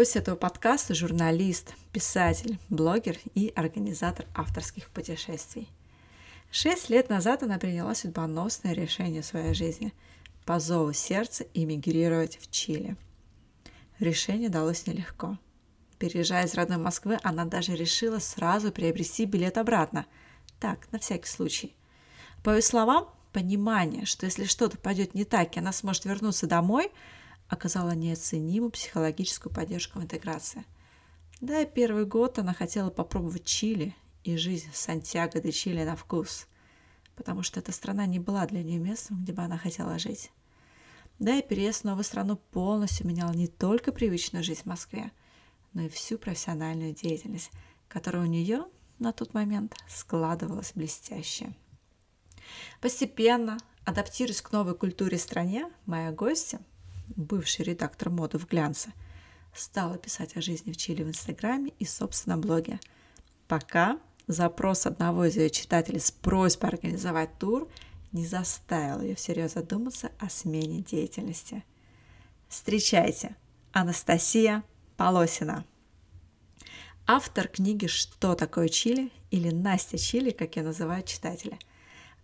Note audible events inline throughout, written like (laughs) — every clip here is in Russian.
Гость этого подкаста – журналист, писатель, блогер и организатор авторских путешествий. Шесть лет назад она приняла судьбоносное решение в своей жизни – по зову сердца эмигрировать в Чили. Решение далось нелегко. Переезжая из родной Москвы, она даже решила сразу приобрести билет обратно. Так, на всякий случай. По ее словам, понимание, что если что-то пойдет не так, и она сможет вернуться домой – оказала неоценимую психологическую поддержку в интеграции. Да и первый год она хотела попробовать Чили и жизнь Сантьяго де Чили на вкус, потому что эта страна не была для нее местом, где бы она хотела жить. Да и переезд в новую страну полностью менял не только привычную жизнь в Москве, но и всю профессиональную деятельность, которая у нее на тот момент складывалась блестяще. Постепенно, адаптируясь к новой культуре стране, моя гостья бывший редактор моды в глянце, стала писать о жизни в Чили в Инстаграме и, собственно, блоге. Пока запрос одного из ее читателей с просьбой организовать тур не заставил ее всерьез задуматься о смене деятельности. Встречайте, Анастасия Полосина. Автор книги «Что такое Чили» или «Настя Чили», как ее называют читатели –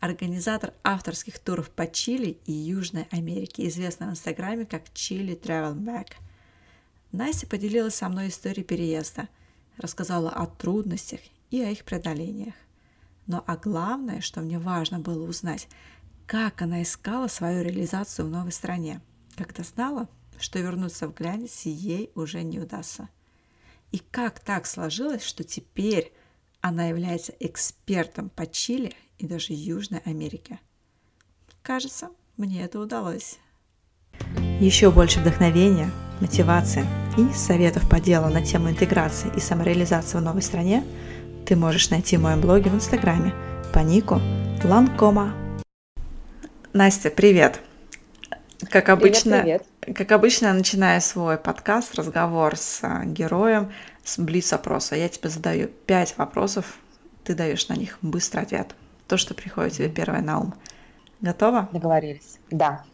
организатор авторских туров по Чили и Южной Америке, известна в Инстаграме как Chili Travel Back. Настя поделилась со мной историей переезда, рассказала о трудностях и о их преодолениях. Но а главное, что мне важно было узнать, как она искала свою реализацию в новой стране, когда знала, что вернуться в глянец ей уже не удастся. И как так сложилось, что теперь она является экспертом по Чили и даже Южной Америке. Кажется, мне это удалось. Еще больше вдохновения, мотивации и советов по делу на тему интеграции и самореализации в новой стране ты можешь найти в моем блоге в Инстаграме по нику Ланкома. Настя, привет! Как обычно, привет, привет. как обычно, начиная свой подкаст, разговор с а, героем, с блиц-опроса. Я тебе задаю пять вопросов, ты даешь на них быстрый ответ то, что приходит тебе первое на ум. Готова? Договорились. Да.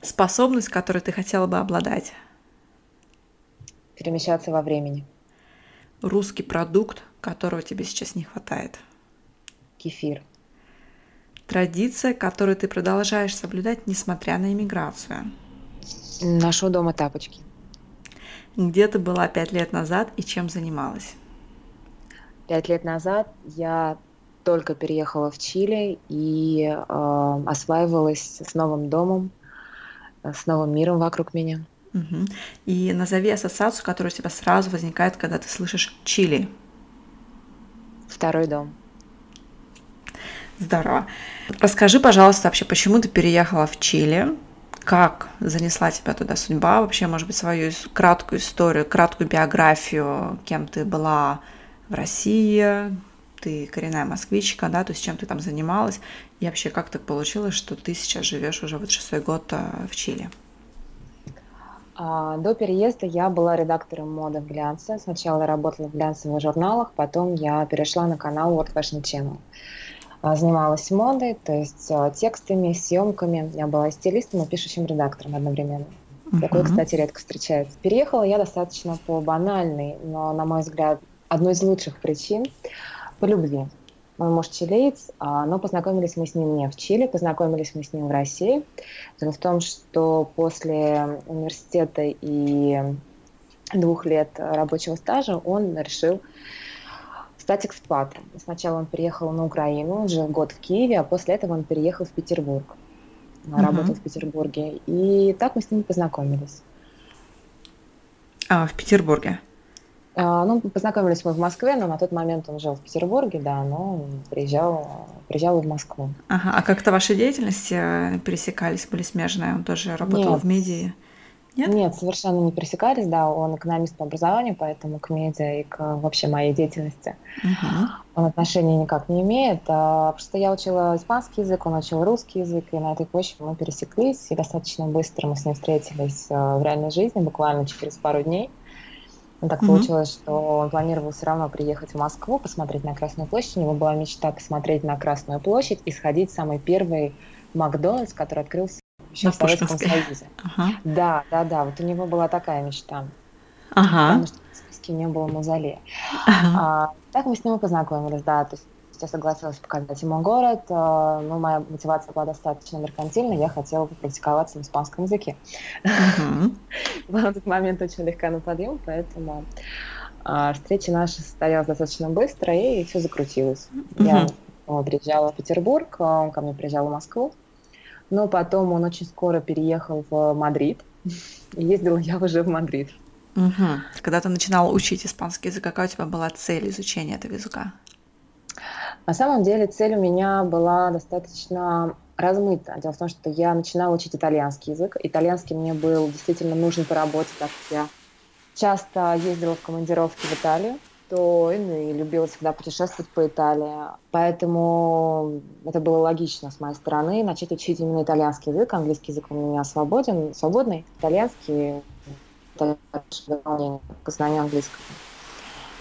Способность, которой ты хотела бы обладать? Перемещаться во времени. Русский продукт, которого тебе сейчас не хватает? Кефир. Традиция, которую ты продолжаешь соблюдать, несмотря на иммиграцию? Нашего дома тапочки. Где ты была пять лет назад и чем занималась? Пять лет назад я только переехала в Чили и э, осваивалась с новым домом, с новым миром вокруг меня. Угу. И назови ассоциацию, которая у тебя сразу возникает, когда ты слышишь Чили. Второй дом. Здорово. Расскажи, пожалуйста, вообще, почему ты переехала в Чили? Как занесла тебя туда судьба? Вообще, может быть, свою краткую историю, краткую биографию, кем ты была в России, ты коренная москвичка, да, то есть чем ты там занималась, и вообще как так получилось, что ты сейчас живешь уже вот шестой год а, в Чили? А, до переезда я была редактором моды в глянце. Сначала я работала в глянцевых журналах, потом я перешла на канал World Fashion Channel. А, занималась модой, то есть текстами, съемками. Я была стилистом и пишущим редактором одновременно. Uh-huh. Такое, кстати, редко встречается. Переехала я достаточно по банальной, но, на мой взгляд, одной из лучших причин – по любви. Мой муж чилиец, а, но познакомились мы с ним не в Чили, познакомились мы с ним в России. Дело в том, что после университета и двух лет рабочего стажа он решил стать экспатом. Сначала он приехал на Украину, жил год в Киеве, а после этого он переехал в Петербург. Uh-huh. Работал в Петербурге. И так мы с ним познакомились. А, в Петербурге? А, ну, познакомились мы в Москве, но на тот момент он жил в Петербурге, да, но приезжал, приезжал в Москву. Ага, а как-то ваши деятельности э, пересекались, были смежные? Он тоже работал Нет. в медиа? Нет? Нет, совершенно не пересекались, да, он экономист по образованию, поэтому к медиа и к вообще моей деятельности uh-huh. он отношения никак не имеет. А, просто я учила испанский язык, он учил русский язык, и на этой почве мы пересеклись, и достаточно быстро мы с ним встретились а, в реальной жизни, буквально через пару дней. Но так uh-huh. получилось, что он планировал все равно приехать в Москву, посмотреть на Красную площадь. У него была мечта посмотреть на Красную площадь и сходить в самый первый Макдональдс, который открылся еще в Советском Союзе. Ага. Да, да, да. Вот у него была такая мечта. Ага. Потому что в списке не было мавзолея. Ага. А, так мы с ним и познакомились, да. То есть я согласилась показать ему город. Ну, моя мотивация была достаточно меркантильная. Я хотела практиковаться в испанском языке. (laughs) Была в тот момент очень легка на подъем, поэтому а, встреча наша состоялась достаточно быстро, и все закрутилось. Я приезжала в Петербург, он ко мне приезжал в Москву. Но потом он очень скоро переехал в Мадрид. (laughs) И ездила я уже в Мадрид. Угу. Когда ты начинала учить испанский язык, какая у тебя была цель изучения этого языка? На самом деле цель у меня была достаточно размыта. Дело в том, что я начинала учить итальянский язык. Итальянский мне был действительно нужен по работе, так как я часто ездила в командировки в Италию то и любила всегда путешествовать по Италии. Поэтому это было логично с моей стороны начать учить именно итальянский язык. Английский язык у меня свободен, свободный. Итальянский это знанию английского.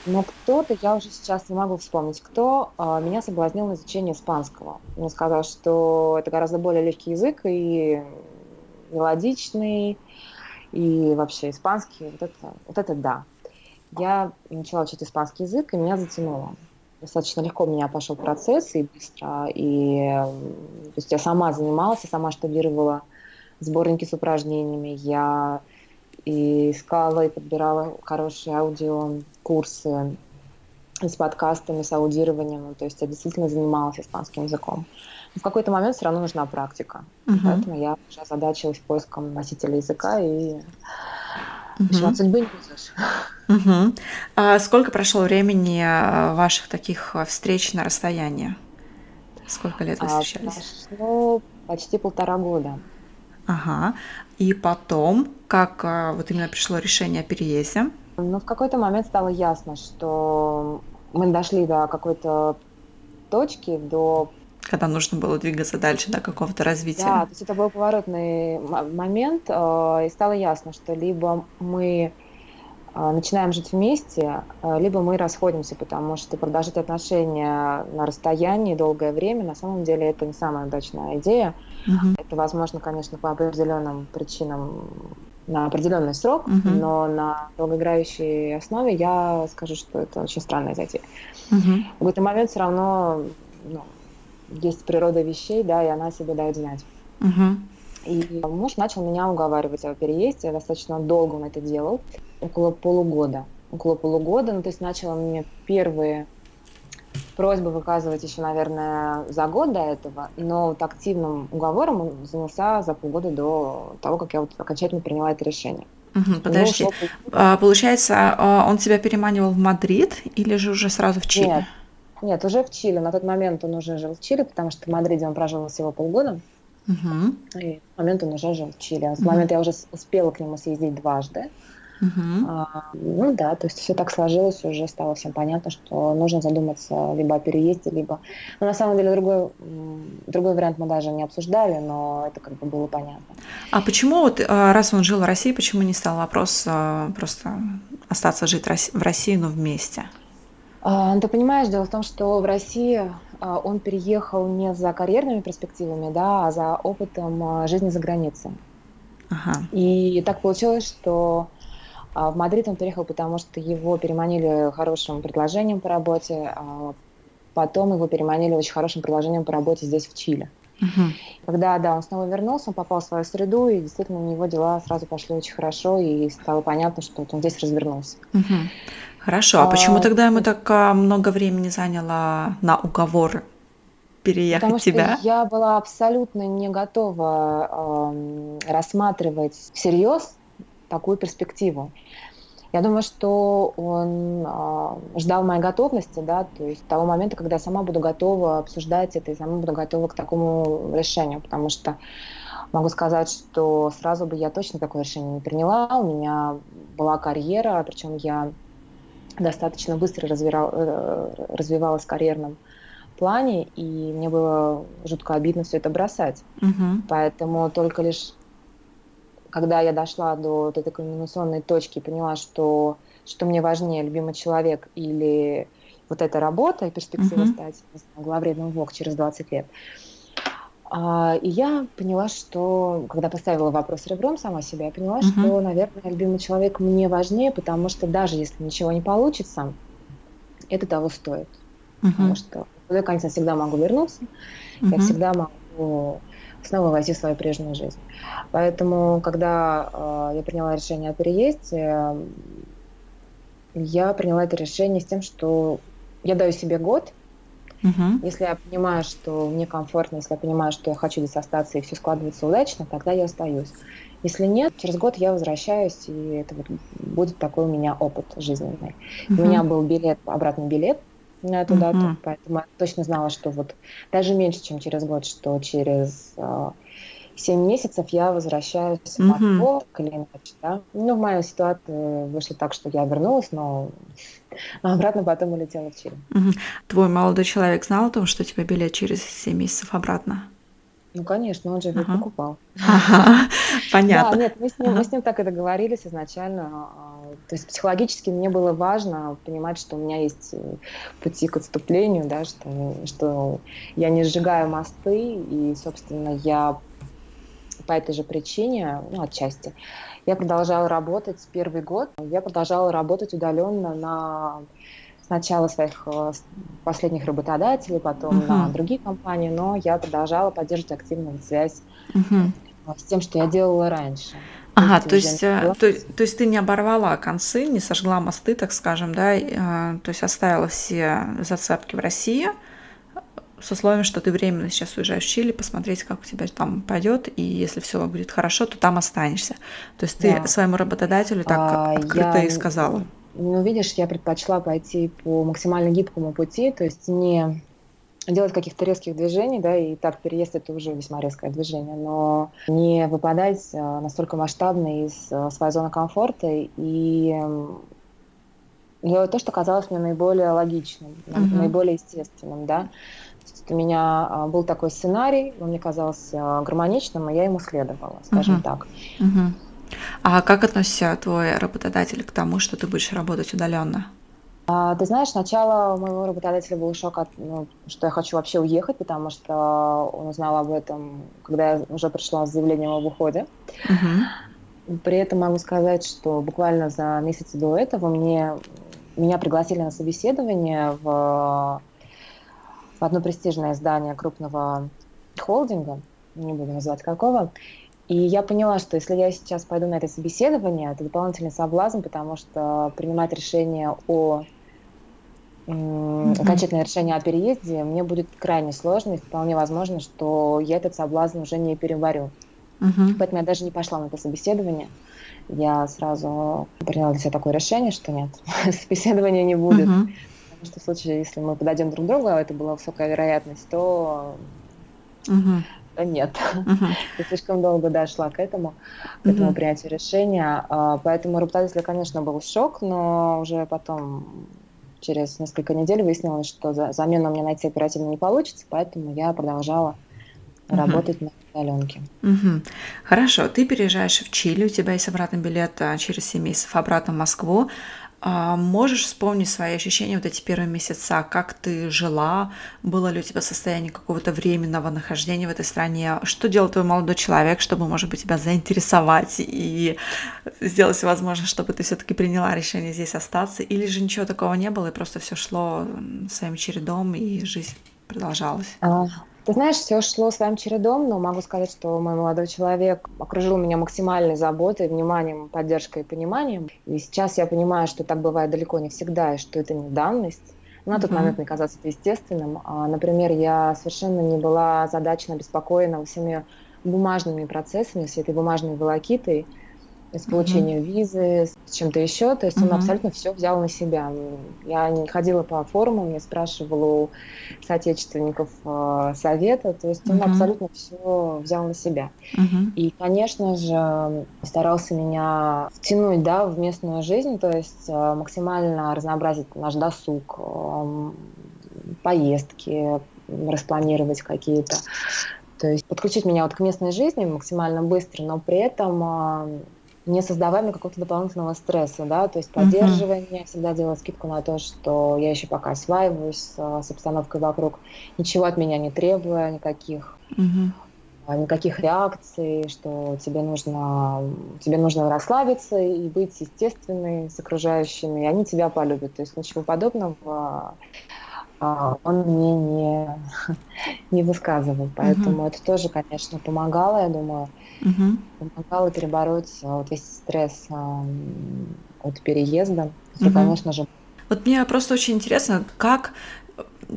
Но кто-то, я уже сейчас не могу вспомнить, кто а, меня соблазнил на изучение испанского. Мне сказал, что это гораздо более легкий язык и мелодичный, и вообще испанский, вот это, вот это да я начала учить испанский язык, и меня затянуло. Достаточно легко у меня пошел процесс и быстро. И то есть я сама занималась, я сама штудировала сборники с упражнениями. Я и искала и подбирала хорошие аудиокурсы с подкастами, с аудированием. То есть я действительно занималась испанским языком. Но в какой-то момент все равно нужна практика. Uh-huh. Поэтому я уже озадачилась поиском носителя языка и Угу. От судьбы не уйдешь. Угу. А сколько прошло времени а, ваших таких а, встреч на расстоянии? Сколько лет вы встречались? Прошло почти полтора года. Ага. И потом, как а, вот именно пришло решение о переезде? Ну, в какой-то момент стало ясно, что мы дошли до какой-то точки, до когда нужно было двигаться дальше до какого-то развития. Да, то есть это был поворотный момент, э, и стало ясно, что либо мы начинаем жить вместе, э, либо мы расходимся, потому что продолжать отношения на расстоянии долгое время, на самом деле, это не самая удачная идея. Угу. Это возможно, конечно, по определенным причинам на определенный срок, угу. но на долгоиграющей основе я скажу, что это очень странная затея. Угу. В какой-то момент все равно ну, есть природа вещей, да, и она себе дает знать. Угу. И муж начал меня уговаривать о переезде. Я достаточно долго он это делал, около полугода. Около полугода, ну, то есть начал он мне первые просьбы выказывать еще, наверное, за год до этого, но вот активным уговором он занялся за полгода до того, как я вот окончательно приняла это решение. Угу, подожди. Ушло... А, получается, а, он тебя переманивал в Мадрид или же уже сразу в Чили? Нет, нет, уже в Чили. На тот момент он уже жил в Чили, потому что в Мадриде он прожил всего полгода. Угу. И в момент он уже жил в Чили. А в угу. момент я уже успела к нему съездить дважды. Угу. А, ну да, то есть все так сложилось, уже стало всем понятно, что нужно задуматься либо о переезде, либо... Ну, на самом деле, другой, другой вариант мы даже не обсуждали, но это как бы было понятно. А почему, вот, а, раз он жил в России, почему не стал вопрос а, просто остаться жить в России, но вместе? А, ну, ты понимаешь, дело в том, что в России он переехал не за карьерными перспективами, да, а за опытом жизни за границей. Ага. И так получилось, что в Мадрид он переехал, потому что его переманили хорошим предложением по работе, а потом его переманили очень хорошим предложением по работе здесь, в Чили. Угу. Когда да, он снова вернулся, он попал в свою среду, и действительно у него дела сразу пошли очень хорошо, и стало понятно, что вот он здесь развернулся. Угу. Хорошо, а, почему тогда ему так а, много времени заняло на уговор переехать Потому тебя? Что я была абсолютно не готова э, рассматривать всерьез такую перспективу. Я думаю, что он э, ждал моей готовности, да, то есть того момента, когда я сама буду готова обсуждать это и сама буду готова к такому решению, потому что Могу сказать, что сразу бы я точно такое решение не приняла. У меня была карьера, причем я достаточно быстро развивал, э, развивалась в карьерном плане, и мне было жутко обидно все это бросать. Мгм. Поэтому только лишь когда я дошла до вот этой кульминационной точки и поняла, что, что мне важнее, любимый человек или вот эта работа и перспектива Мгм. стать главредом ВОК через 20 лет, а, и я поняла, что, когда поставила вопрос ребром сама себя, я поняла, Мгм. что, наверное, любимый человек мне важнее, потому что даже если ничего не получится, это того стоит. Потому Мгм. что я всегда могу вернуться, я Мгм. всегда могу снова войти в свою прежнюю жизнь. Поэтому, когда э, я приняла решение о переезде, я приняла это решение с тем, что я даю себе год. Мгм. Если я понимаю, что мне комфортно, если я понимаю, что я хочу здесь остаться и все складывается удачно, тогда я остаюсь. Если нет, через год я возвращаюсь, и это вот будет такой у меня опыт жизненный. У меня был билет, обратный билет на эту дату, Мгм. поэтому я точно знала, что вот даже меньше, чем через год, что через э, 7 месяцев я возвращаюсь в. Москву, так или иначе, да. Ну, в моей ситуации вышло так, что я вернулась, но но (laughs) обратно потом улетела в Чили. Мгм. Твой молодой человек знал о том, что у тебя билет через 7 месяцев обратно? Ну, конечно, он же ведь Ага. покупал. Ага. (laughs) Да, Понятно. нет, мы с ним, мы Ага. с ним так и договорились изначально. а, То есть психологически мне было важно понимать, что у меня есть э, пути к отступлению, да, что, что я не сжигаю мосты, и, собственно, я по этой же причине, ну, отчасти, я продолжала работать первый год. Я продолжала работать удаленно на сначала своих э, последних работодателей, потом на Мгм. другие компании, но я продолжала поддерживать активную связь э, с тем, что я делала раньше. Ага, то есть, э, то, то есть ты не оборвала концы, не сожгла мосты, так скажем, да, то есть оставила все зацепки в России с условием, что ты временно сейчас уезжаешь в Чили, посмотреть, как у тебя там пойдет, и если все будет хорошо, то там останешься. То есть ты Да. своему работодателю так А, открыто я, и сказала. Ну, видишь, я предпочла пойти по максимально гибкому пути, то есть не делать каких-то резких движений, да, и так переезд это уже весьма резкое движение, но не выпадать а, настолько масштабно из а, своей зоны комфорта и делать то, что казалось мне наиболее логичным, Мгм. наиболее естественным, да. То есть у меня а, был такой сценарий, он мне казался гармоничным, и я ему следовала, скажем Мгм. так. Мгм. А как относится твой работодатель к тому, что ты будешь работать удаленно? А, Ты знаешь, сначала у моего работодателя был шок, от, ну, что я хочу вообще уехать, потому что он узнал об этом, когда я уже пришла с заявлением об уходе. При этом могу сказать, что буквально за месяц до этого мне, меня пригласили на собеседование в, в одно престижное издание крупного холдинга, не буду называть какого. И я поняла, что если я сейчас пойду на это собеседование, это дополнительный соблазн, потому что принимать решение о Мгм. окончательное решение о переезде мне будет крайне сложно, и вполне возможно, что я этот соблазн уже не переварю. Мгм. Поэтому я даже не пошла на это собеседование. Я сразу приняла для себя такое решение, что нет, (laughs) собеседования не будет. Мгм. Потому что в случае, если мы подойдем друг к другу, а это была высокая вероятность, то Мгм. Нет. Мгм. (laughs) Я слишком долго дошла к этому, к этому Мгм. принятию решения. А, Поэтому работодателя, конечно, был шок, но уже потом через несколько недель выяснилось, что за- замену мне найти оперативно не получится, поэтому я продолжала Мгм. работать на удаленке. Мгм. Хорошо, ты переезжаешь в Чили, у тебя есть обратный билет а, через 7 месяцев обратно в Москву. А, Можешь вспомнить свои ощущения вот эти первые месяца, как ты жила, было ли у тебя состояние какого-то временного нахождения в этой стране, что делал твой молодой человек, чтобы, может быть, тебя заинтересовать и сделать все возможное, чтобы ты все-таки приняла решение здесь остаться, или же ничего такого не было, и просто все шло своим чередом, и жизнь продолжалась? Ты знаешь, все шло своим чередом, но могу сказать, что мой молодой человек окружил меня максимальной заботой, вниманием, поддержкой и пониманием. И сейчас я понимаю, что так бывает далеко не всегда, и что это не данность. На тот Мгм. момент мне казалось это естественным. А, Например, я совершенно не была задачно обеспокоена всеми бумажными процессами, всей этой бумажной волокитой. С получением mm-hmm. визы, с чем-то еще. То есть mm-hmm. он абсолютно все взял на себя. Я не ходила по форумам, не спрашивала у соотечественников э, совета. То есть он mm-hmm. абсолютно все взял на себя. Mm-hmm. И, конечно же, старался меня втянуть да, в местную жизнь, то есть э, максимально разнообразить наш досуг, э, поездки, распланировать какие-то. То есть подключить меня вот к местной жизни максимально быстро, но при этом э, не создавая какого-то дополнительного стресса, да, то есть поддерживая uh-huh. всегда делала скидку на то, что я еще пока осваиваюсь с, с обстановкой вокруг, ничего от меня не требуя, никаких uh-huh никаких реакций, что тебе нужно, тебе нужно расслабиться и быть естественной с окружающими, и они тебя полюбят. То есть ничего подобного а, он мне не, (laughs) не высказывал. Поэтому uh-huh. это тоже, конечно, помогало, я думаю. Uh-huh. Помогало перебороть вот весь стресс от переезда. Uh-huh. конечно же. Вот мне просто очень интересно, как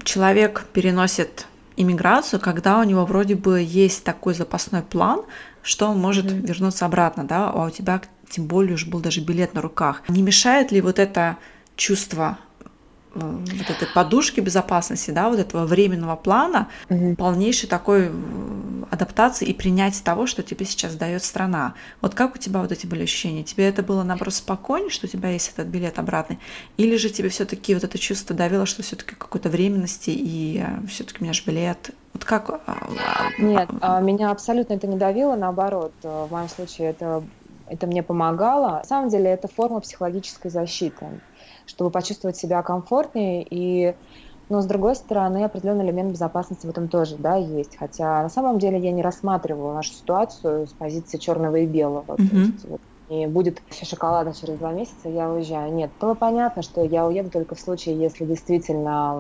человек переносит иммиграцию, когда у него вроде бы есть такой запасной план, что он может mm-hmm. вернуться обратно, да, а у тебя тем более уже был даже билет на руках. Не мешает ли вот это чувство вот этой подушки безопасности, да, вот этого временного плана, угу. полнейшей такой адаптации и принятия того, что тебе сейчас дает страна. Вот как у тебя вот эти были ощущения? Тебе это было наоборот спокойнее, что у тебя есть этот билет обратный, или же тебе все-таки вот это чувство давило, что все-таки какой-то временности и э, все-таки у меня же билет? Вот как? А, а, Нет, а, меня абсолютно это не давило, наоборот, э, в моем случае это это мне помогало. На самом деле это форма психологической защиты чтобы почувствовать себя комфортнее и но, с другой стороны, определенный элемент безопасности в этом тоже да, есть. Хотя на самом деле я не рассматривала нашу ситуацию с позиции черного и белого. Mm-hmm. То есть, вот, и будет еще шоколада через два месяца, я уезжаю. Нет, было понятно, что я уеду только в случае, если действительно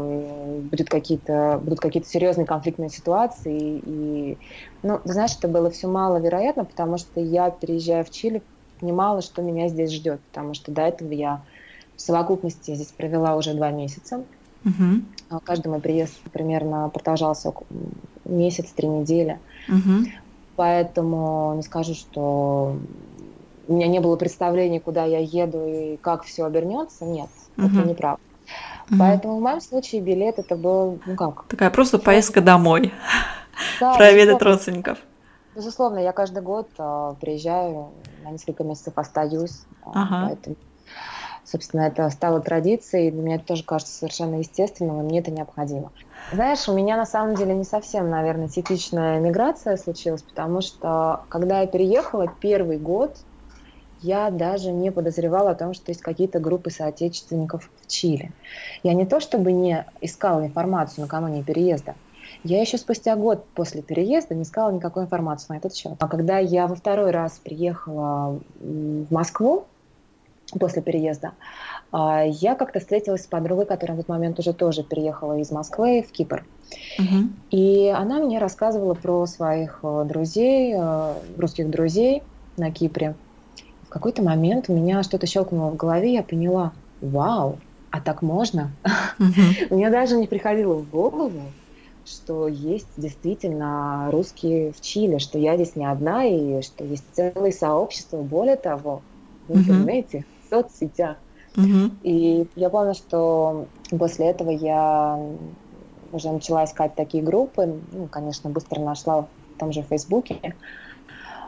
будет какие-то, будут какие-то серьезные конфликтные ситуации. И, ну, знаешь, это было все маловероятно, потому что я, переезжая в Чили, понимала, что меня здесь ждет, потому что до этого я в совокупности здесь провела уже два месяца. Угу. Каждый мой приезд примерно продолжался месяц, три недели. Угу. Поэтому не скажу, что у меня не было представления, куда я еду и как все обернется. Нет, угу. это неправда. Угу. Поэтому в моем случае билет это был, ну как? Такая просто поездка домой. Да, (laughs) Проведать родственников. Безусловно, я каждый год э, приезжаю, на несколько месяцев остаюсь. Ага. Поэтому Собственно, это стало традицией, и для меня это тоже кажется совершенно естественным, и мне это необходимо. Знаешь, у меня на самом деле не совсем, наверное, типичная миграция случилась, потому что когда я переехала первый год, я даже не подозревала о том, что есть какие-то группы соотечественников в Чили. Я не то чтобы не искала информацию накануне переезда, я еще спустя год после переезда не искала никакой информации на этот счет. А когда я во второй раз приехала в Москву, после переезда, а, я как-то встретилась с подругой, которая в этот момент уже тоже переехала из Москвы в Кипр. Uh-huh. И она мне рассказывала про своих э, друзей, э, русских друзей на Кипре. В какой-то момент у меня что-то щелкнуло в голове, я поняла, вау, а так можно? Uh-huh. (laughs) Мне даже не приходило в голову, что есть действительно русские в Чили, что я здесь не одна, и что есть целое сообщество. Более того, в интернете uh-huh соцсетях. Угу. И я помню, что после этого я уже начала искать такие группы. Ну, конечно, быстро нашла в том же Фейсбуке.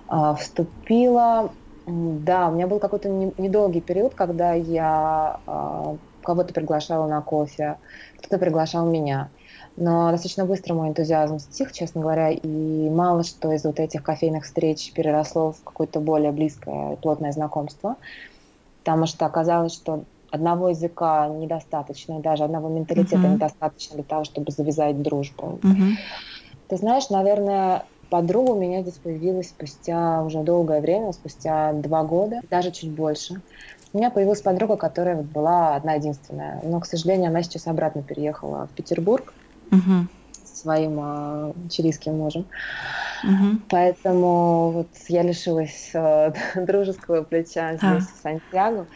А, вступила... Да, у меня был какой-то недолгий период, когда я а, кого-то приглашала на кофе, кто-то приглашал меня. Но достаточно быстро мой энтузиазм стих, честно говоря, и мало что из вот этих кофейных встреч переросло в какое-то более близкое, плотное знакомство потому что оказалось, что одного языка недостаточно, и даже одного менталитета uh-huh. недостаточно для того, чтобы завязать дружбу. Uh-huh. Ты знаешь, наверное, подруга у меня здесь появилась спустя уже долгое время, спустя два года, даже чуть больше. У меня появилась подруга, которая вот была одна единственная, но, к сожалению, она сейчас обратно переехала в Петербург uh-huh. Своим э, чилийским мужем. Угу. Поэтому вот я лишилась э, (laughs) дружеского плеча здесь, а. в Сантьяго.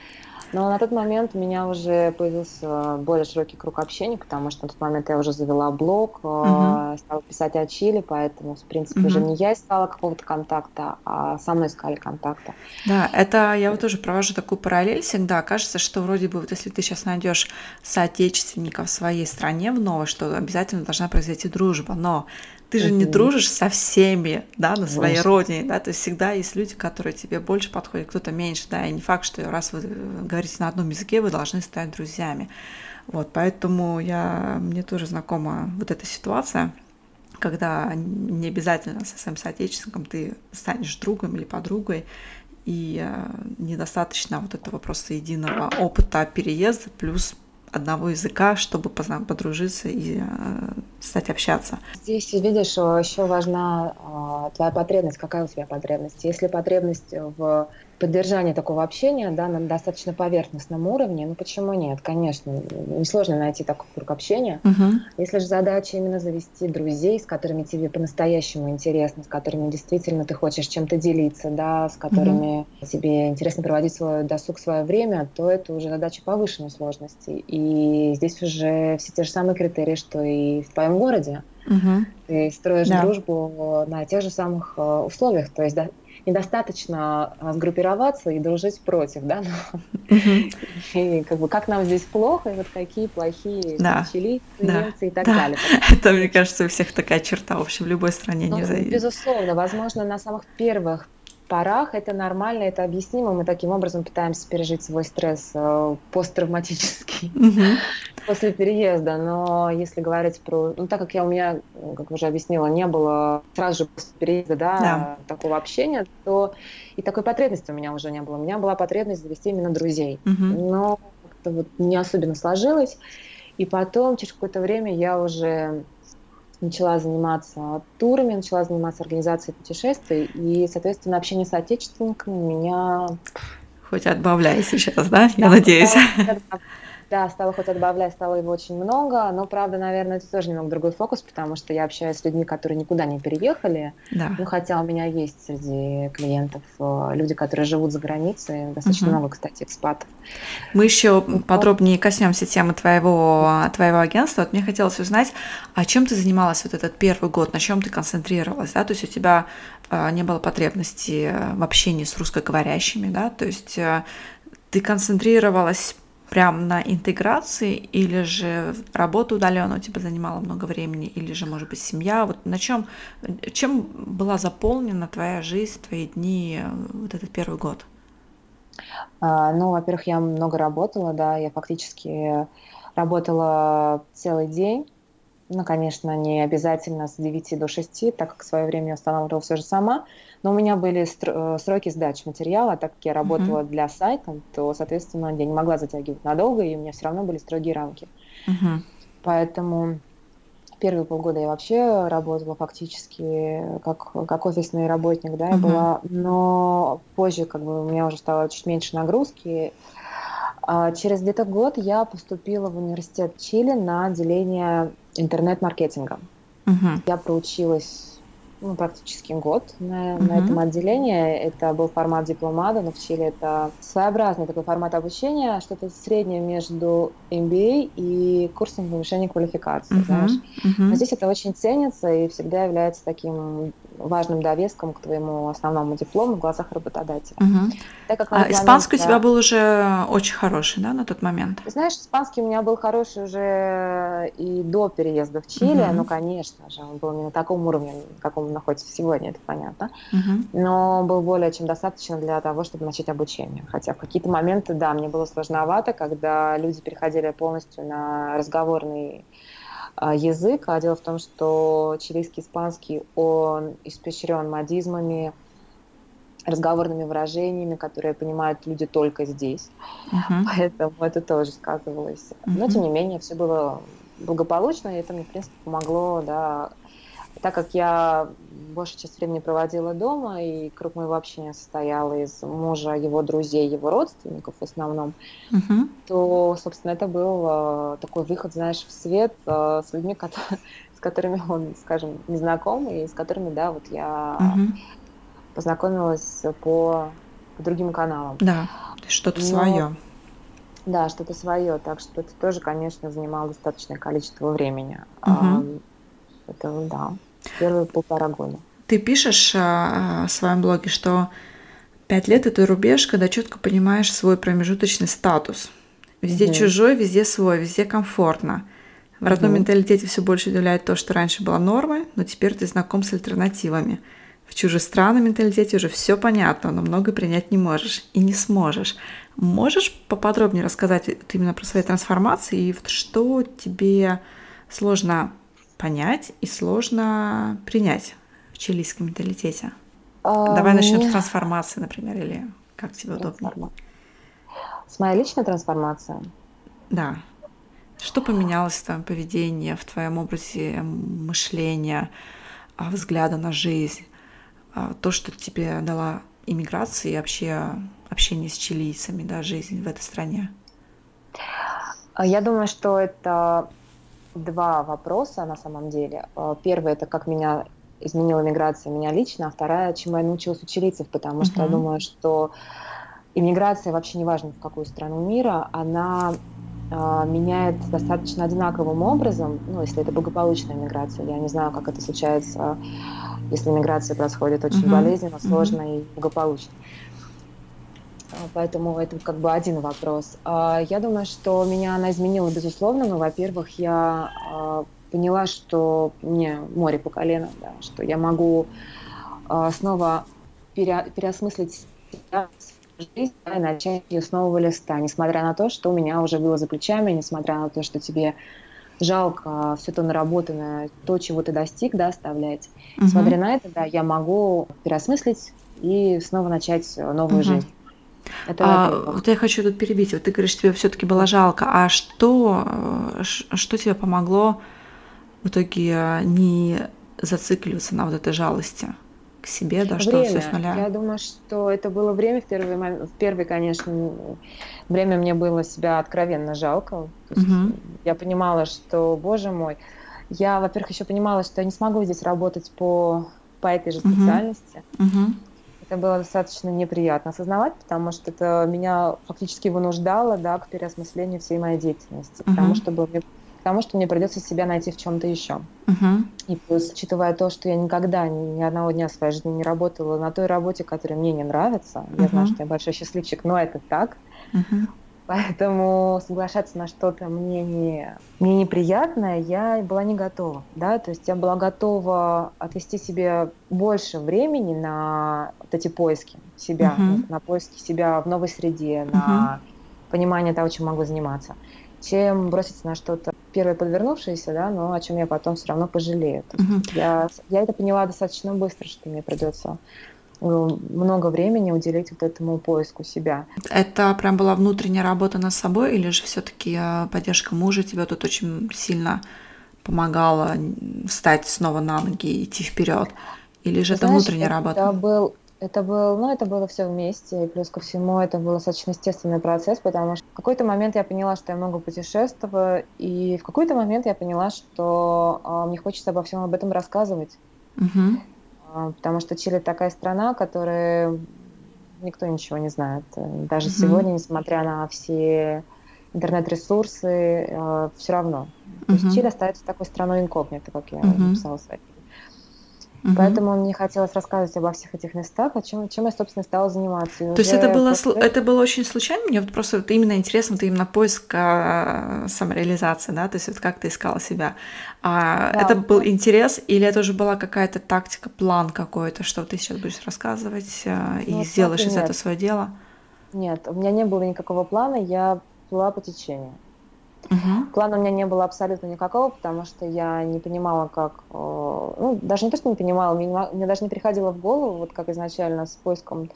Но на тот момент у меня уже появился более широкий круг общения, потому что на тот момент я уже завела блог, угу. стала писать о Чили, поэтому, в принципе, угу. уже не я искала какого-то контакта, а со мной искали контакта. Да, это я вот тоже провожу такую параллель всегда. Кажется, что вроде бы вот если ты сейчас найдешь соотечественника в своей стране в новой, что обязательно должна произойти дружба, но ты же не дружишь со всеми, да, на своей Конечно. родине, да, то есть всегда есть люди, которые тебе больше подходят, кто-то меньше, да, и не факт, что раз вы э, говорите на одном языке, вы должны стать друзьями. Вот, поэтому я, мне тоже знакома вот эта ситуация, когда не обязательно со своим соотечественником ты станешь другом или подругой, и э, недостаточно вот этого просто единого опыта переезда плюс одного языка, чтобы подружиться и э, стать общаться. Здесь, видишь, еще важна э, твоя потребность. Какая у тебя потребность? Если потребность в поддержание такого общения да, на достаточно поверхностном уровне, ну почему нет? Конечно, несложно найти такой круг общения. Угу. Если же задача именно завести друзей, с которыми тебе по-настоящему интересно, с которыми действительно ты хочешь чем-то делиться, да, с которыми угу. тебе интересно проводить свой досуг, свое время, то это уже задача повышенной сложности. И здесь уже все те же самые критерии, что и в твоем городе. Угу. Ты строишь да. дружбу на тех же самых э, условиях. То есть да, недостаточно а, сгруппироваться и дружить против, да, (laughs) и как бы как нам здесь плохо, и вот какие плохие да. чилийцы, да. немцы и так да. далее. (laughs) Это, мне кажется, у всех такая черта, в общем, в любой стране ну, не зависит. Безусловно, возможно, на самых первых порах это нормально, это объяснимо. Мы таким образом пытаемся пережить свой стресс э, посттравматический mm-hmm. (laughs) после переезда. Но если говорить про... Ну, так как я у меня, как уже объяснила, не было сразу же после переезда да, yeah. такого общения, то и такой потребности у меня уже не было. У меня была потребность завести именно друзей. Mm-hmm. Но как-то вот не особенно сложилось. И потом, через какое-то время, я уже начала заниматься турами, начала заниматься организацией путешествий, и, соответственно, общение с отечественниками меня... Хоть отбавляй сейчас, да? Я надеюсь. Да, стало хоть отбавлять, стало его очень много, но, правда, наверное, это тоже немного другой фокус, потому что я общаюсь с людьми, которые никуда не переехали, да. ну, хотя у меня есть среди клиентов э, люди, которые живут за границей, достаточно угу. много, кстати, экспатов. Мы еще подробнее коснемся темы твоего, твоего агентства. Вот мне хотелось узнать, а чем ты занималась вот этот первый год, на чем ты концентрировалась, да, то есть у тебя э, не было потребности в общении с русскоговорящими, да, то есть э, ты концентрировалась прям на интеграции, или же работа удаленно у тебя занимала много времени, или же, может быть, семья? Вот на чем, чем была заполнена твоя жизнь, твои дни вот этот первый год? А, ну, во-первых, я много работала, да, я фактически работала целый день. Ну, конечно, не обязательно с 9 до 6, так как в свое время я устанавливала все же сама. Но у меня были э, сроки сдачи материала, так как я работала mm-hmm. для сайта, то, соответственно, я не могла затягивать надолго, и у меня все равно были строгие рамки. Mm-hmm. Поэтому первые полгода я вообще работала фактически как, как офисный работник, да, я uh-huh. была, но позже как бы у меня уже стало чуть меньше нагрузки. А через где-то год я поступила в университет Чили на отделение интернет-маркетинга. Uh-huh. Я проучилась ну, практически год на, uh-huh. на этом отделении. Это был формат дипломата, но в Чили это своеобразный такой формат обучения, что-то среднее между MBA и курсом повышения квалификации, uh-huh. знаешь. Uh-huh. Но здесь это очень ценится и всегда является таким важным довеском к твоему основному диплому в глазах работодателя. Угу. Так как а испанский у тебя был уже очень хороший, да, на тот момент? Знаешь, испанский у меня был хороший уже и до переезда в Чили, угу. ну, конечно же, он был не на таком уровне, на каком он находится сегодня, это понятно, угу. но был более чем достаточно для того, чтобы начать обучение. Хотя в какие-то моменты, да, мне было сложновато, когда люди переходили полностью на разговорный язык. А дело в том, что чилийский испанский, он испещрен модизмами, разговорными выражениями, которые понимают люди только здесь. Uh-huh. Поэтому это тоже сказывалось. Uh-huh. Но, тем не менее, все было благополучно, и это мне, в принципе, помогло да, так как я большую часть времени проводила дома, и круг моего общения состоял из мужа, его друзей, его родственников в основном, uh-huh. то, собственно, это был э, такой выход, знаешь, в свет э, с людьми, которые, (laughs) с которыми он, скажем, не знаком, и с которыми, да, вот я uh-huh. познакомилась по, по другим каналам. Да, что-то Но... свое. Да, что-то свое. Так что это тоже, конечно, занимало достаточное количество времени. Угу. Это, да, первые полтора года. Ты пишешь в своем блоге, что пять лет это рубеж, когда четко понимаешь свой промежуточный статус. Везде угу. чужой, везде свой, везде комфортно. В родном угу. менталитете все больше удивляет то, что раньше было нормой, но теперь ты знаком с альтернативами. В чужестранном менталитете уже все понятно, но много принять не можешь и не сможешь. Можешь поподробнее рассказать именно про свои трансформации и вот что тебе сложно понять и сложно принять в чилийском менталитете? А, Давай начнем с трансформации, например, или как тебе удобнее? С моей личной трансформацией? Да. Что поменялось в твоем поведении, в твоем образе мышления, а, взгляда на жизнь? А, то, что тебе дала иммиграция и вообще общение с чилийцами, да, жизнь в этой стране? Я думаю, что это два вопроса на самом деле. Первый это как меня изменила миграция меня лично, а вторая, чему я научилась у чилийцев, потому uh-huh. что я думаю, что иммиграция вообще не важно в какую страну мира, она а, меняет достаточно одинаковым образом, ну, если это благополучная миграция. Я не знаю, как это случается, если миграция происходит очень uh-huh. болезненно, сложно uh-huh. и благополучно. А, поэтому это как бы один вопрос. А, я думаю, что меня она изменила, безусловно, но, во-первых, я поняла, что мне море по колено, да, что я могу снова пере, переосмыслить себя, жизнь да, и начать ее с нового листа, несмотря на то, что у меня уже было за плечами, несмотря на то, что тебе жалко все то наработанное, то, чего ты достиг, да, оставлять. Угу. Несмотря на это, да, я могу переосмыслить и снова начать новую угу. жизнь. Это а, вот я хочу тут перебить. Вот ты говоришь, тебе все-таки было жалко. А что, э, что тебе помогло в итоге не зацикливаться на вот этой жалости? к себе, да, что время. все с нуля? Я думаю, что это было время в первый момент, в первый, конечно, время мне было себя откровенно жалко. Угу. Я понимала, что, боже мой, я, во-первых, еще понимала, что я не смогу здесь работать по, по этой же специальности. Угу. Это было достаточно неприятно осознавать, потому что это меня фактически вынуждало да, к переосмыслению всей моей деятельности, угу. потому что было мне тому, что мне придется себя найти в чем-то еще. Uh-huh. И плюс, учитывая то, что я никогда ни, ни одного дня в своей жизни не работала на той работе, которая мне не нравится, uh-huh. я знаю, что я большой счастливчик, но это так. Uh-huh. Поэтому соглашаться на что-то мне, не, мне неприятное я была не готова. Да? То есть я была готова отвести себе больше времени на вот эти поиски себя, uh-huh. на поиски себя в новой среде, uh-huh. на понимание того, чем могу заниматься чем броситься на что-то первое подвернувшееся, да, но о чем я потом все равно пожалею. Uh-huh. я, я это поняла достаточно быстро, что мне придется много времени уделить вот этому поиску себя. Это прям была внутренняя работа над собой, или же все-таки э, поддержка мужа тебе тут очень сильно помогала встать снова на ноги и идти вперед? Или же Ты это знаешь, внутренняя работа? Это был это был, ну, это было все вместе, и плюс ко всему это был достаточно естественный процесс, потому что в какой-то момент я поняла, что я много путешествую, и в какой-то момент я поняла, что э, мне хочется обо всем об этом рассказывать. Uh-huh. Э, потому что Чили такая страна, которая никто ничего не знает. Даже uh-huh. сегодня, несмотря на все интернет-ресурсы, э, все равно. Uh-huh. То есть Чили остается такой страной инкогнито, как я uh-huh. написала в своей Угу. Поэтому мне хотелось рассказывать обо всех этих местах, о чем, чем я, собственно, стала заниматься. И То есть это было, после... это было очень случайно? Мне вот просто вот именно интересно, вот именно поиск а, самореализации, да? То есть вот как ты искала себя? А, да. Это был интерес или это уже была какая-то тактика, план какой-то, что ты сейчас будешь рассказывать а, и ну, сделаешь из этого свое дело? Нет, у меня не было никакого плана, я плыла по течению. Угу. Плана у меня не было абсолютно никакого, потому что я не понимала, как... Э, ну, даже не то, что не понимала, мне, мне даже не приходило в голову, вот как изначально с поиском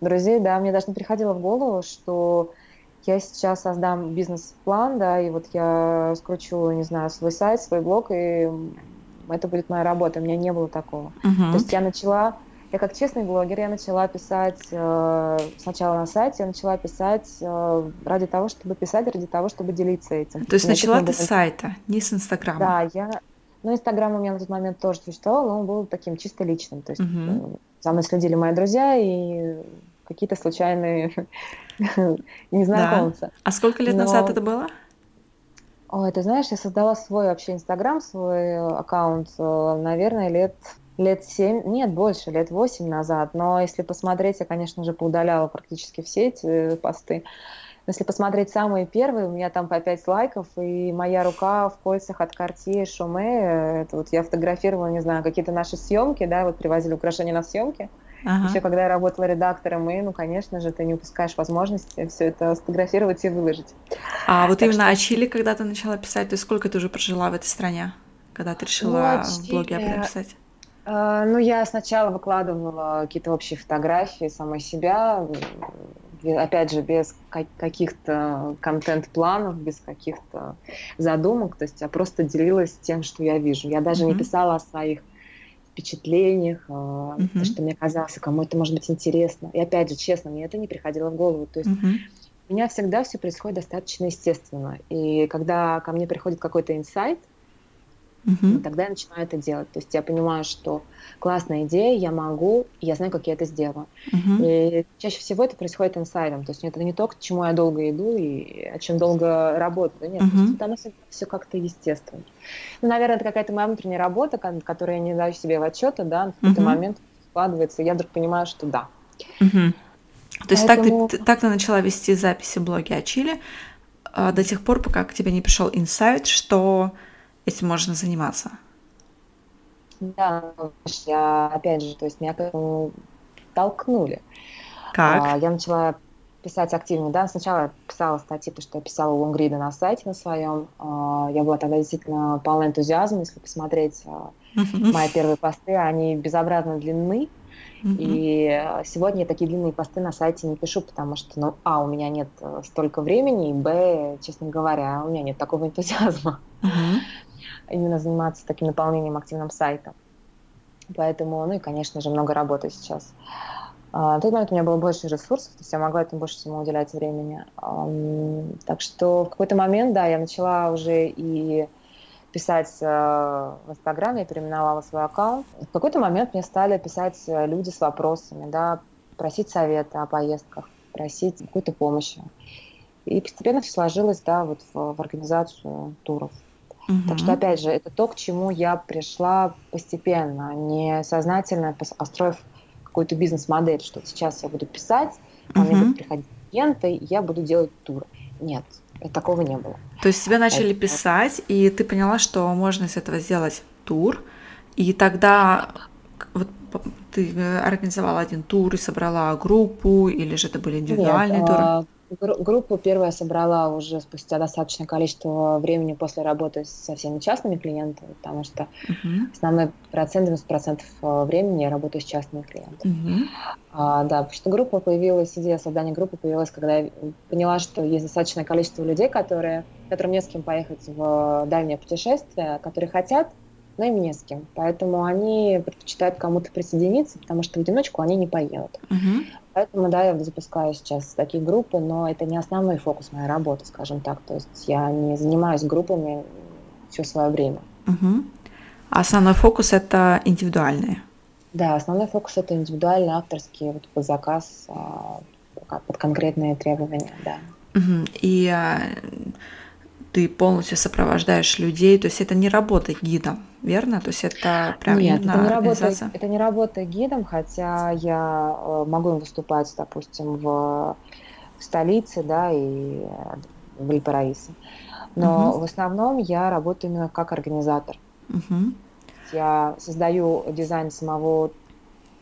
друзей, да, мне даже не приходило в голову, что я сейчас создам бизнес-план, да, и вот я скручу, не знаю, свой сайт, свой блог, и это будет моя работа. У меня не было такого. Uh-huh. То есть я начала я как честный блогер, я начала писать э, сначала на сайте, я начала писать э, ради того, чтобы писать, ради того, чтобы делиться этим. То есть начала ты с сайта, не с Инстаграма? Да, я... Ну, Инстаграм у меня на тот момент тоже существовал, но он был таким чисто личным. То есть угу. за мной следили мои друзья, и какие-то случайные (laughs) незнакомцы. Да. А сколько лет Но... назад это было? Ой, ты знаешь, я создала свой вообще Инстаграм, свой аккаунт, э, наверное, лет лет семь, нет, больше, лет восемь назад. Но если посмотреть, я, конечно же, поудаляла практически все эти посты. Если посмотреть самые первые, у меня там по 5 лайков, и моя рука в кольцах от Cartier Шуме. Это вот я фотографировала, не знаю, какие-то наши съемки, да, вот привозили украшения на съемки. Ага. Еще когда я работала редактором, и, ну, конечно же, ты не упускаешь возможности все это сфотографировать и выложить. А вот так именно что... о Чили, когда ты начала писать, то есть сколько ты уже прожила в этой стране, когда ты решила ну, в блоге об этом писать? Uh, ну, я сначала выкладывала какие-то общие фотографии самой себя, опять же, без каких-то контент-планов, без каких-то задумок, то есть я просто делилась тем, что я вижу. Я даже mm-hmm. не писала о своих впечатлениях, mm-hmm. то, что мне казалось, кому это может быть интересно. И опять же, честно, мне это не приходило в голову. То есть mm-hmm. у меня всегда все происходит достаточно естественно. И когда ко мне приходит какой-то инсайт, Угу. И тогда я начинаю это делать. То есть я понимаю, что классная идея, я могу, я знаю, как я это сделаю. Угу. И чаще всего это происходит инсайдом. То есть это не то, к чему я долго иду и о чем долго работаю. Нет, угу. это оно все как-то естественно. Ну, наверное, это какая-то моя внутренняя работа, которую я не даю себе в отчета, да, в какой-то угу. момент складывается, и я вдруг понимаю, что да. Угу. То есть Поэтому... так, ты, так ты начала вести записи блоги о Чили а, до тех пор, пока к тебе не пришел инсайт, что этим можно заниматься? Да, я, опять же, то есть меня к этому толкнули. Как? А, я начала писать активно, да, сначала я писала статьи, потому что я писала лонгриды на сайте на своем, а, я была тогда действительно полна энтузиазма, если посмотреть а, мои первые посты, они безобразно длинны, и сегодня я такие длинные посты на сайте не пишу, потому что, ну, а, у меня нет э, столько времени, и, б, честно говоря, у меня нет такого (laughs) энтузиазма именно заниматься таким наполнением активным сайта. Поэтому, ну и, конечно же, много работы сейчас. А, на тот момент у меня было больше ресурсов, то есть я могла этому больше всему уделять времени. Так что в какой-то момент, да, я начала уже и писать э, в Инстаграме, я переименовала свой аккаунт. В какой-то момент мне стали писать э, люди с вопросами, да, просить совета о поездках, просить какой-то помощи. И постепенно все сложилось, да, вот в, в организацию туров. Угу. Так что, опять же, это то, к чему я пришла постепенно, не сознательно построив какую-то бизнес-модель, что сейчас я буду писать, а угу. мне будут приходить клиенты, и я буду делать тур. Нет, такого не было. То есть тебя начали это... писать, и ты поняла, что можно из этого сделать тур, и тогда вот ты организовала один тур и собрала группу, или же это были индивидуальные Нет, туры? Группу первую я собрала уже спустя достаточное количество времени после работы со всеми частными клиентами, потому что uh-huh. основной процент, 90% э, времени я работаю с частными клиентами. Uh-huh. А, да, потому что группа появилась, идея создания группы появилась, когда я поняла, что есть достаточное количество людей, которые, которым не с кем поехать в дальнее путешествие, которые хотят, но им не с кем. Поэтому они предпочитают кому-то присоединиться, потому что в одиночку они не поедут. Uh-huh. Поэтому, да, я запускаю сейчас такие группы, но это не основной фокус моей работы, скажем так. То есть я не занимаюсь группами все свое время. Угу. А основной фокус это индивидуальные? Да, основной фокус это индивидуальный, авторский, вот под заказ, а, под конкретные требования, да. Угу. И а, ты полностью сопровождаешь людей, то есть это не работа гидом, верно? То есть это прям Нет, это не, работа, это не работа гидом, хотя я э, могу выступать, допустим, в, в столице, да, и в Вальпараисе. Но угу. в основном я работаю именно как организатор. Угу. Я создаю дизайн самого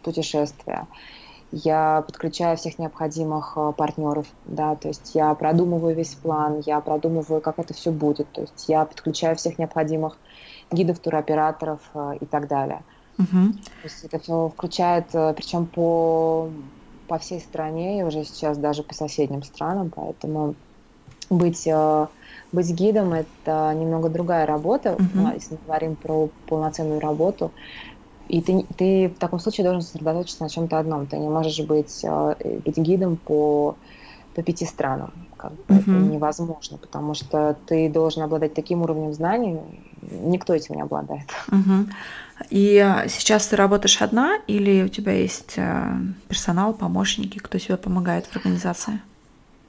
путешествия я подключаю всех необходимых э, партнеров, да, то есть я продумываю весь план, я продумываю, как это все будет, то есть я подключаю всех необходимых гидов, туроператоров э, и так далее. Uh-huh. То есть это все включает, э, причем по, по всей стране и уже сейчас даже по соседним странам, поэтому быть, быть гидом – это немного другая работа, uh-huh. если мы говорим про полноценную работу, и ты, ты в таком случае должен сосредоточиться на чем-то одном. Ты не можешь быть, э, быть гидом по по пяти странам. Как бы uh-huh. Это невозможно, потому что ты должен обладать таким уровнем знаний, никто этим не обладает. Uh-huh. И а, сейчас ты работаешь одна или у тебя есть э, персонал, помощники, кто тебе помогает в организации?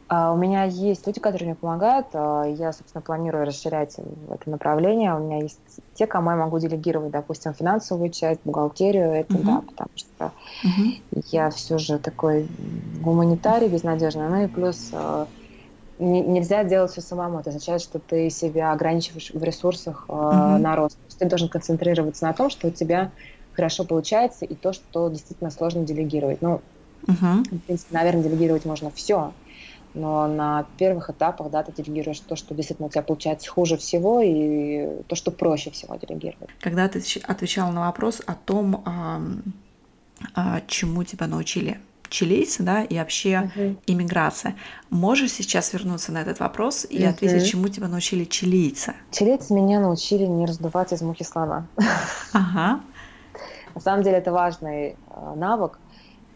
Uh, у меня есть люди, которые мне помогают. Uh, я, собственно, планирую расширять это направление. У меня есть те, кому я могу делегировать, допустим, финансовую часть, бухгалтерию. Это uh-huh. да, потому что uh-huh. я все же такой гуманитарий безнадежный. Ну и плюс uh, нельзя делать все самому. Это означает, что ты себя ограничиваешь в ресурсах uh-huh. на рост. То есть ты должен концентрироваться на том, что у тебя хорошо получается, и то, что действительно сложно делегировать. Ну, uh-huh. в принципе, наверное, делегировать можно все но на первых этапах, да, ты делегируешь то, что действительно у тебя получается хуже всего, и то, что проще всего делегировать. Когда ты отвечала на вопрос о том, а, а, чему тебя научили чилийцы, да, и вообще uh-huh. иммиграция. Можешь сейчас вернуться на этот вопрос и uh-huh. ответить, чему тебя научили чилийцы? Чилийцы меня научили не раздувать из мухи слона. Ага. На самом деле это важный э, навык,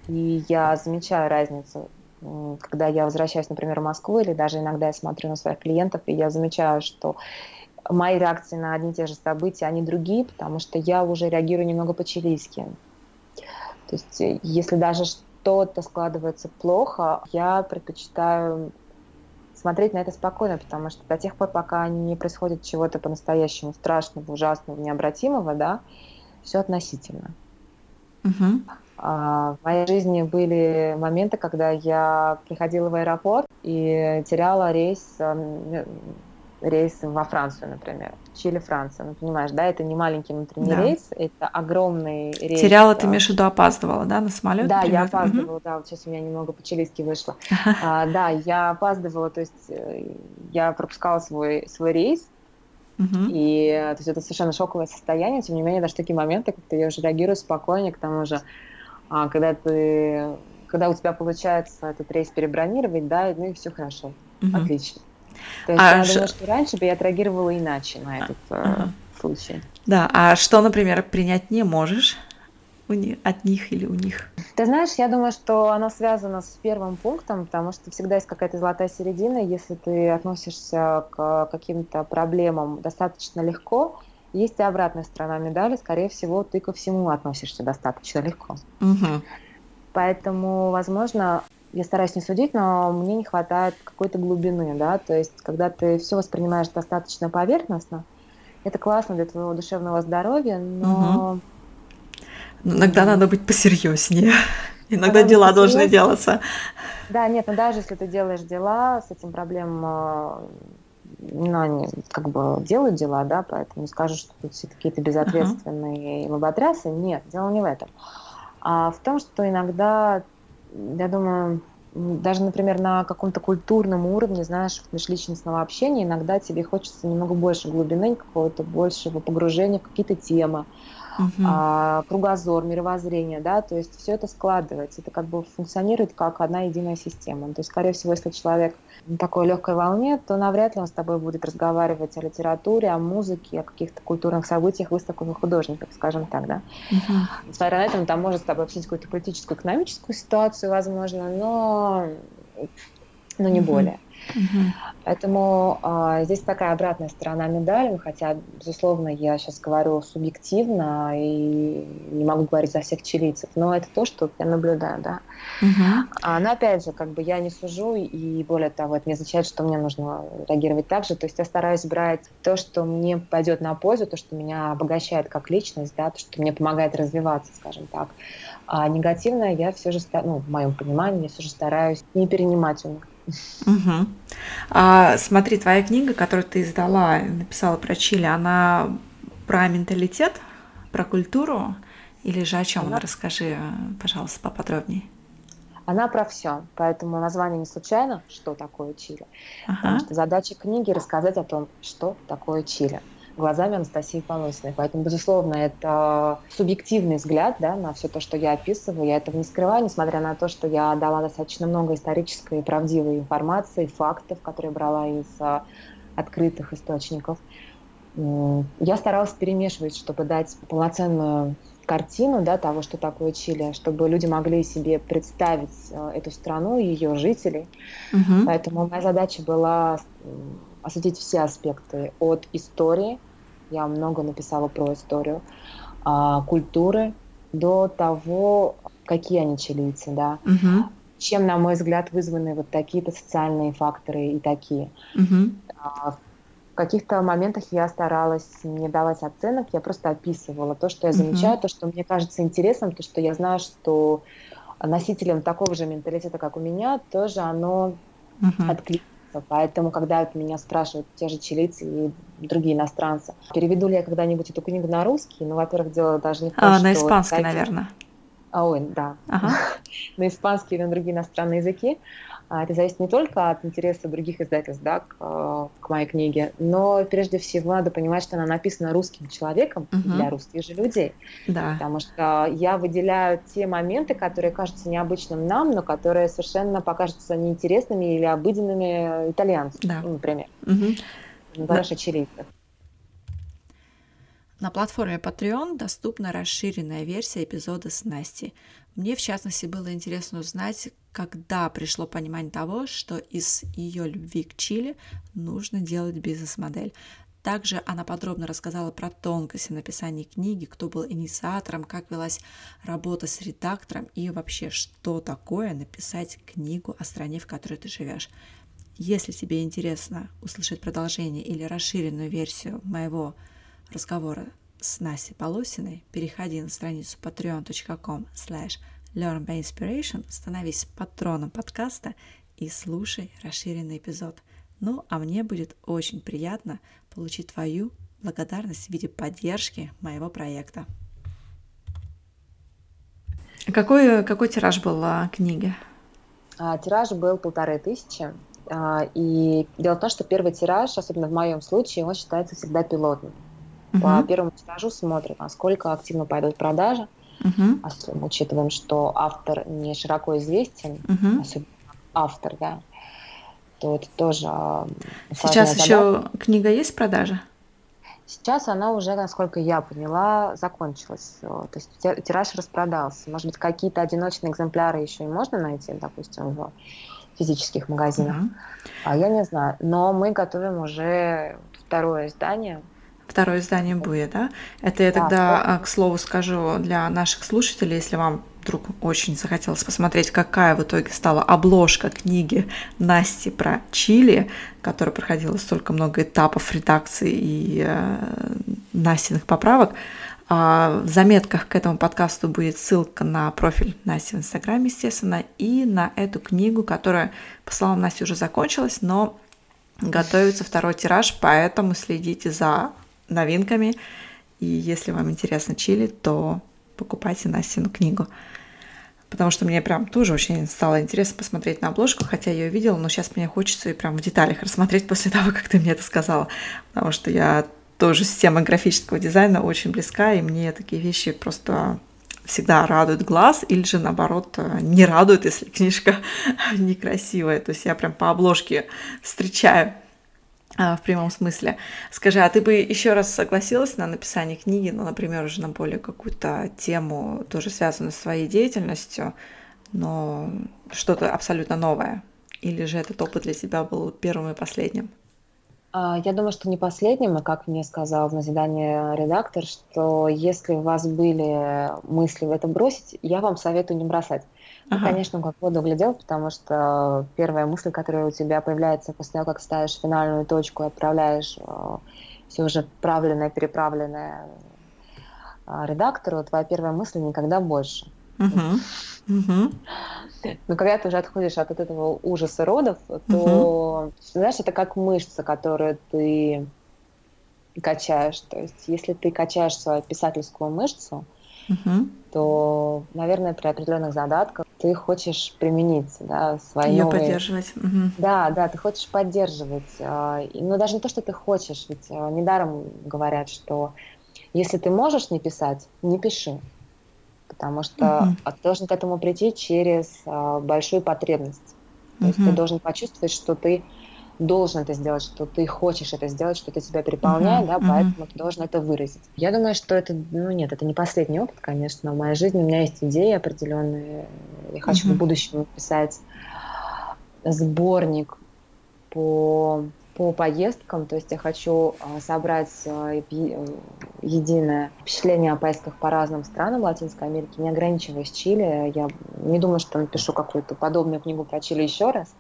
и я замечаю разницу когда я возвращаюсь, например, в Москву, или даже иногда я смотрю на своих клиентов, и я замечаю, что мои реакции на одни и те же события, они другие, потому что я уже реагирую немного по-чилийски. То есть э, если даже что-то складывается плохо, я предпочитаю смотреть на это спокойно, потому что до тех пор, пока не происходит чего-то по-настоящему страшного, ужасного, необратимого, да, все относительно. Угу. А, в моей жизни были моменты, когда я приходила в аэропорт и теряла рейс, эм, рейс во Францию, например. Чили, Франция. Ну, понимаешь, да, это не маленький внутренний да. рейс, это огромный рейс. Теряла, ты имеешь в виду, опаздывала, да, на самолет? Да, я опаздывала, угу. да, вот сейчас у меня немного по-чилийски вышло. (laughs) а, да, я опаздывала, то есть э, я пропускала свой, свой рейс, И то есть это совершенно шоковое состояние, тем не менее, даже такие моменты, как-то я уже реагирую спокойнее, к тому же а когда ты, когда у тебя получается этот рейс перебронировать, да, ну и все хорошо, угу. отлично. То есть а я ш... думаю, что раньше бы я отреагировала иначе на этот ага. э, случай. Да, а что, например, принять не можешь? У них, от них или у них? Ты знаешь, я думаю, что оно связано с первым пунктом, потому что всегда есть какая-то золотая середина. Если ты относишься к каким-то проблемам достаточно легко, есть и обратная сторона медали. Скорее всего, ты ко всему относишься достаточно легко. Угу. Поэтому, возможно, я стараюсь не судить, но мне не хватает какой-то глубины, да, то есть когда ты все воспринимаешь достаточно поверхностно, это классно для твоего душевного здоровья, но... Угу. Иногда надо быть посерьезнее. (laughs) Иногда дела должны делаться. Да, нет, но даже если ты делаешь дела, с этим проблем э, ну, они как бы делают дела, да, поэтому скажу, что тут все какие-то безответственные uh-huh. лоботрясы. Нет, дело не в этом. А в том, что иногда, я думаю, даже, например, на каком-то культурном уровне, знаешь, межличностного общения, иногда тебе хочется немного больше глубины, какого-то большего погружения в какие-то темы, угу. а, кругозор, мировоззрение, да, то есть все это складывается, это как бы функционирует как одна единая система. То есть, скорее всего, если человек на такой легкой волне, то навряд ли он с тобой будет разговаривать о литературе, о музыке, о каких-то культурных событиях, выставках художников, скажем так, да. Угу. Несмотря на это, он там может с тобой обсудить какую-то политическую, экономическую ситуацию, возможно, но, но не угу. более. Угу. Поэтому э, здесь такая обратная сторона медали, хотя, безусловно, я сейчас говорю субъективно и не могу говорить за всех чилийцев, но это то, что я наблюдаю, да. Угу. А, но опять же, как бы я не сужу, и более того, это не означает, что мне нужно реагировать так же. То есть я стараюсь брать то, что мне пойдет на пользу, то, что меня обогащает как личность, да, то, что мне помогает развиваться, скажем так. А негативное я все же, ну, в моем понимании, я все же стараюсь не перенимать у них. Угу. А, смотри, твоя книга, которую ты издала, написала про Чили, она про менталитет, про культуру или же о чем? Она... Расскажи, пожалуйста, поподробнее. Она про все, поэтому название не случайно, что такое Чили. Ага. Потому что задача книги рассказать о том, что такое Чили глазами Анастасии Полосиной. Поэтому, безусловно, это субъективный взгляд да, на все то, что я описываю. Я этого не скрываю, несмотря на то, что я дала достаточно много исторической и правдивой информации, фактов, которые брала из а, открытых источников. Я старалась перемешивать, чтобы дать полноценную картину да, того, что такое Чили, чтобы люди могли себе представить э, эту страну, ее жителей. Угу. Поэтому моя задача была осветить все аспекты от истории, я много написала про историю, а, культуры, до того, какие они чилийцы, да, угу. чем, на мой взгляд, вызваны вот такие-то социальные факторы и такие. Угу. В каких-то моментах я старалась не давать оценок, я просто описывала то, что я замечаю, угу. то, что мне кажется интересным, то, что я знаю, что носителям такого же менталитета, как у меня, тоже оно угу. откликается Поэтому, когда вот меня спрашивают те же чилийцы и другие иностранцы, переведу ли я когда-нибудь эту книгу на русский, ну, во-первых, дело даже не в том, а, что... на испанский, вот, наверное. А, ой, да. Ага. (laughs) на испанский или на другие иностранные языки. А, это зависит не только от интереса других издательств да, к, к моей книге, но прежде всего надо понимать, что она написана русским человеком угу. для русских же людей. Да. Потому что я выделяю те моменты, которые кажутся необычным нам, но которые совершенно покажутся неинтересными или обыденными итальянцам, да. ну, например. Угу. Да. На платформе Patreon доступна расширенная версия эпизода с Настей. Мне, в частности, было интересно узнать, когда пришло понимание того, что из ее любви к Чили нужно делать бизнес-модель. Также она подробно рассказала про тонкости написания книги, кто был инициатором, как велась работа с редактором и вообще, что такое написать книгу о стране, в которой ты живешь. Если тебе интересно услышать продолжение или расширенную версию моего разговора с Настей Полосиной, переходи на страницу patreon.com slash learnbyinspiration, становись патроном подкаста и слушай расширенный эпизод. Ну, а мне будет очень приятно получить твою благодарность в виде поддержки моего проекта. Какой, какой тираж был а, книги? А, тираж был полторы тысячи. А, и дело в том, что первый тираж, особенно в моем случае, он считается всегда пилотным. Угу. По первому тиражу смотрят, насколько активно пойдут продажи. Угу. Особенно учитываем, что автор не широко известен, угу. особенно автор, да, то это тоже Сейчас задача. еще книга есть в продаже? Сейчас она уже, насколько я поняла, закончилась. То есть тираж распродался. Может быть, какие-то одиночные экземпляры еще и можно найти, допустим, в физических магазинах. Mm-hmm. А я не знаю. Но мы готовим уже второе издание второе издание будет, да? Это я тогда, да. к слову, скажу для наших слушателей, если вам вдруг очень захотелось посмотреть, какая в итоге стала обложка книги Насти про Чили, которая проходила столько много этапов редакции и э, Настиных поправок. А в заметках к этому подкасту будет ссылка на профиль Насти в Инстаграме, естественно, и на эту книгу, которая, по словам Насти, уже закончилась, но готовится второй тираж, поэтому следите за новинками. И если вам интересно чили, то покупайте Настину книгу. Потому что мне прям тоже очень стало интересно посмотреть на обложку, хотя я ее видела, но сейчас мне хочется и прям в деталях рассмотреть после (laughs) того, как ты мне это сказала. Потому что я тоже с темой графического дизайна очень близка, и мне такие вещи просто всегда радуют глаз, или же наоборот не радуют, если (laughs) книжка (laughs) некрасивая. То есть я прям по обложке встречаю в прямом смысле. Скажи, а ты бы еще раз согласилась на написание книги, ну, например, уже на более какую-то тему, тоже связанную с своей деятельностью, но что-то абсолютно новое? Или же этот опыт для тебя был первым и последним? А, я думаю, что не последним, а как мне сказал в назидание редактор, что если у вас были мысли в это бросить, я вам советую не бросать. Ага. конечно, как воду глядел, потому что первая мысль, которая у тебя появляется после того, как ставишь финальную точку и отправляешь э, все уже правленное, переправленное э, редактору, твоя первая мысль никогда больше. Но когда ты уже отходишь от, от этого ужаса родов, то, знаешь, это как мышца, которую ты качаешь. То есть, если ты качаешь свою писательскую мышцу, угу. то, наверное, при определенных задатках ты хочешь применить да, свои Ее новые... поддерживать. Угу. Да, да, ты хочешь поддерживать. А, но даже не то, что ты хочешь, ведь а, недаром говорят, что если ты можешь не писать, не пиши. Потому что угу. ты должен к этому прийти через а, большую потребность. То угу. есть ты должен почувствовать, что ты должен это сделать, что ты хочешь это сделать, что это тебя переполняет, uh-huh, да, поэтому ты должен это выразить. Я думаю, что это, ну нет, это не последний опыт, конечно. В моей жизни у меня есть идеи определенные. Я хочу uh-huh. в будущем написать сборник по по поездкам, то есть я хочу а, собрать а, единое впечатление о поездках по разным странам Латинской Америки, не ограничиваясь Чили. Я не думаю, что напишу какую-то подобную книгу про Чили еще раз,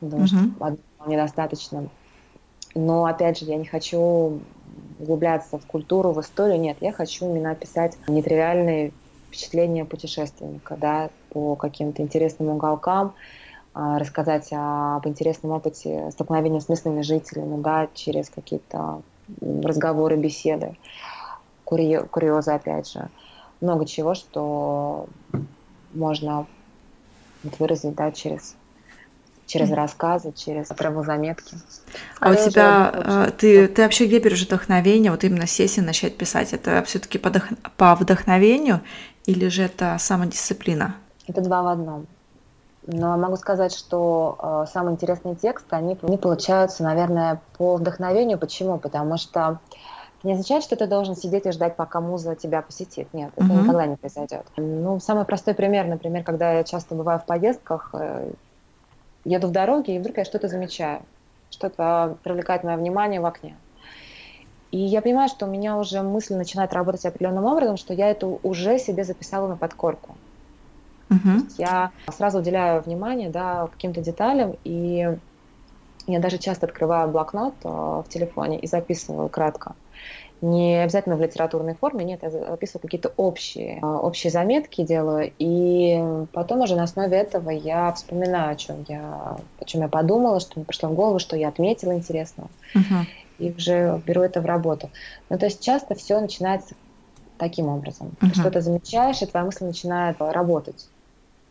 потому что недостаточно. Но, опять же, я не хочу углубляться в культуру, в историю. Нет, я хочу именно описать нетривиальные впечатления путешественника, да, по каким-то интересным уголкам, а, рассказать об интересном опыте столкновения с местными жителями, да, через какие-то разговоры, беседы, курьезы, опять же. Много чего, что можно выразить, да, через через рассказы, через заметки. А, а у тебя, а, ты, ты вообще где берешь вдохновение, вот именно сесть и начать писать? Это все-таки по, по вдохновению или же это самодисциплина? Это два в одном. Но могу сказать, что э, самые интересные тексты, они, они получаются, наверное, по вдохновению. Почему? Потому что это не означает, что ты должен сидеть и ждать, пока муза тебя посетит. Нет, это mm-hmm. никогда не произойдет. Ну, самый простой пример, например, когда я часто бываю в поездках, э, еду в дороге, и вдруг я что-то замечаю, что-то привлекает мое внимание в окне. И я понимаю, что у меня уже мысль начинает работать определенным образом, что я это уже себе записала на подкорку. Uh-huh. Я сразу уделяю внимание да, каким-то деталям, и я даже часто открываю блокнот э, в телефоне и записываю кратко. Не обязательно в литературной форме, нет, я записываю какие-то общие, э, общие заметки делаю, и потом уже на основе этого я вспоминаю, о чем я, о чем я подумала, что мне пришло в голову, что я отметила интересного, uh-huh. и уже беру это в работу. Ну, то есть часто все начинается таким образом. Uh-huh. Ты что-то замечаешь, и твоя мысль начинает работать.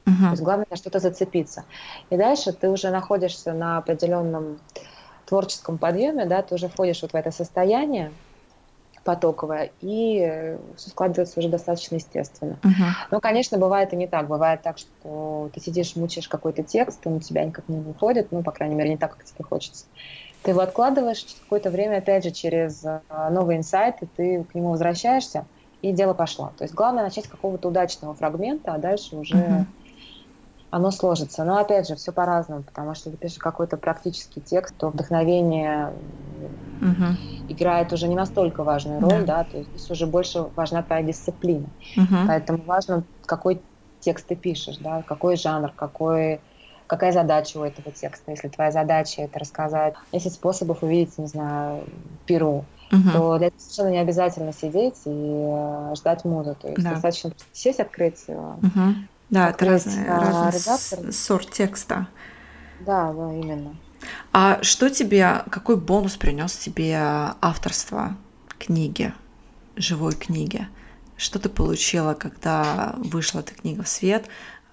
Угу. То есть главное на что-то зацепиться. И дальше ты уже находишься на определенном творческом подъеме, да, ты уже входишь вот в это состояние потоковое, и все складывается уже достаточно естественно. Uh-huh. Но, конечно, бывает и не так. Бывает так, что ты сидишь, мучаешь какой-то текст, он у тебя никак не выходит, ну, по крайней мере, не так, как тебе хочется. Ты его откладываешь, через какое-то время, опять же, через а, новые инсайты, ты к нему возвращаешься, и дело пошло. То есть главное начать с какого-то удачного фрагмента, а дальше уже uh-huh оно сложится. Но опять же, все по-разному, потому что ты пишешь какой-то практический текст, то вдохновение угу. играет уже не настолько важную роль, да, да то есть здесь уже больше важна твоя дисциплина. Угу. Поэтому важно, какой текст ты пишешь, да, какой жанр, какой какая задача у этого текста. Если твоя задача это рассказать 10 способов увидеть, не знаю, Перу, угу. то для этого совершенно не обязательно сидеть и э, ждать музыку. То есть да. достаточно сесть, открыть угу. Да, это разный, а, разный сорт текста. Да, да, именно. А что тебе, какой бонус принес тебе авторство книги, живой книги? Что ты получила, когда вышла эта книга в свет?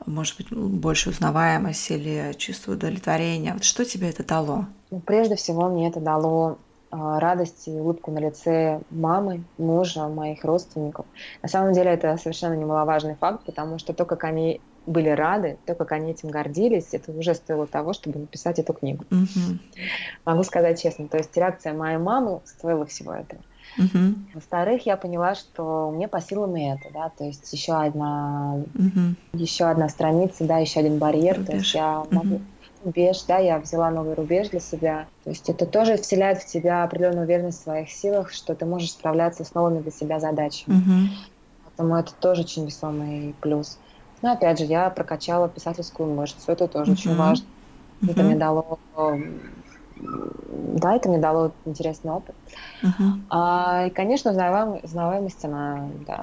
Может быть, больше узнаваемость или чувство удовлетворения? Вот что тебе это дало? Ну, прежде всего, мне это дало радость и улыбку на лице мамы, мужа, моих родственников. На самом деле это совершенно немаловажный факт, потому что то, как они были рады, то, как они этим гордились, это уже стоило того, чтобы написать эту книгу. Mm-hmm. Могу сказать честно, то есть реакция моей мамы стоила всего этого. Uh-huh. Во-вторых, я поняла, что мне по силам и это, да, то есть еще одна, uh-huh. еще одна страница, да, еще один барьер, Рубеж. то есть я могу, uh-huh рубеж, да, я взяла новый рубеж для себя. То есть это тоже вселяет в тебя определенную уверенность в своих силах, что ты можешь справляться с новыми для себя задачами. Mm-hmm. Поэтому это тоже очень весомый плюс. Но опять же, я прокачала писательскую мышцу, это тоже mm-hmm. очень важно. Mm-hmm. Это мне дало да, это мне дало интересный опыт. Uh-huh. А, и, конечно, узнаваемость, узнаваемость она, да,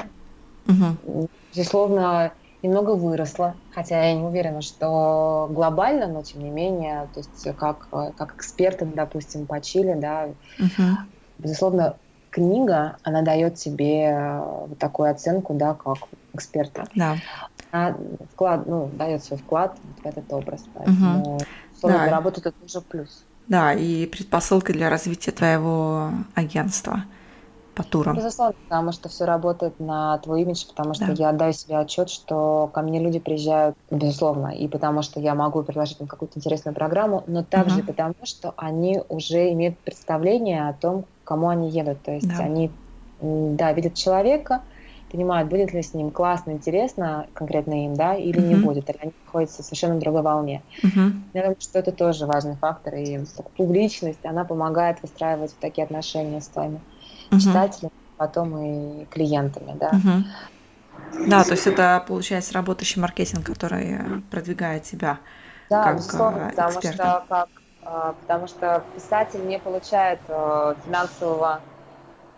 uh-huh. безусловно, немного выросла, хотя я не уверена, что глобально, но тем не менее, то есть как, как эксперты, допустим, по Чили, да, uh-huh. безусловно, книга, она дает тебе вот такую оценку, да, как эксперта. Да. Она вклад, ну, дает свой вклад в этот образ, поэтому uh-huh. да. работа это тоже плюс. Да, и предпосылка для развития твоего агентства. По турам? Безусловно, потому что все работает на твой имидж, потому что да. я отдаю себе отчет, что ко мне люди приезжают, безусловно, и потому что я могу предложить им какую-то интересную программу, но также угу. потому, что они уже имеют представление о том, кому они едут. То есть да. они, да, видят человека, понимают, будет ли с ним классно, интересно конкретно им, да, или uh-huh. не будет, или они находятся в совершенно другой волне. Uh-huh. Я думаю, что это тоже важный фактор, и публичность, она помогает выстраивать такие отношения с твоими uh-huh. читателями, потом и клиентами, да. Uh-huh. Да, то есть это, получается, работающий маркетинг, который продвигает тебя да, как безусловно, эксперта. потому что, как, а, потому что писатель не получает э, финансового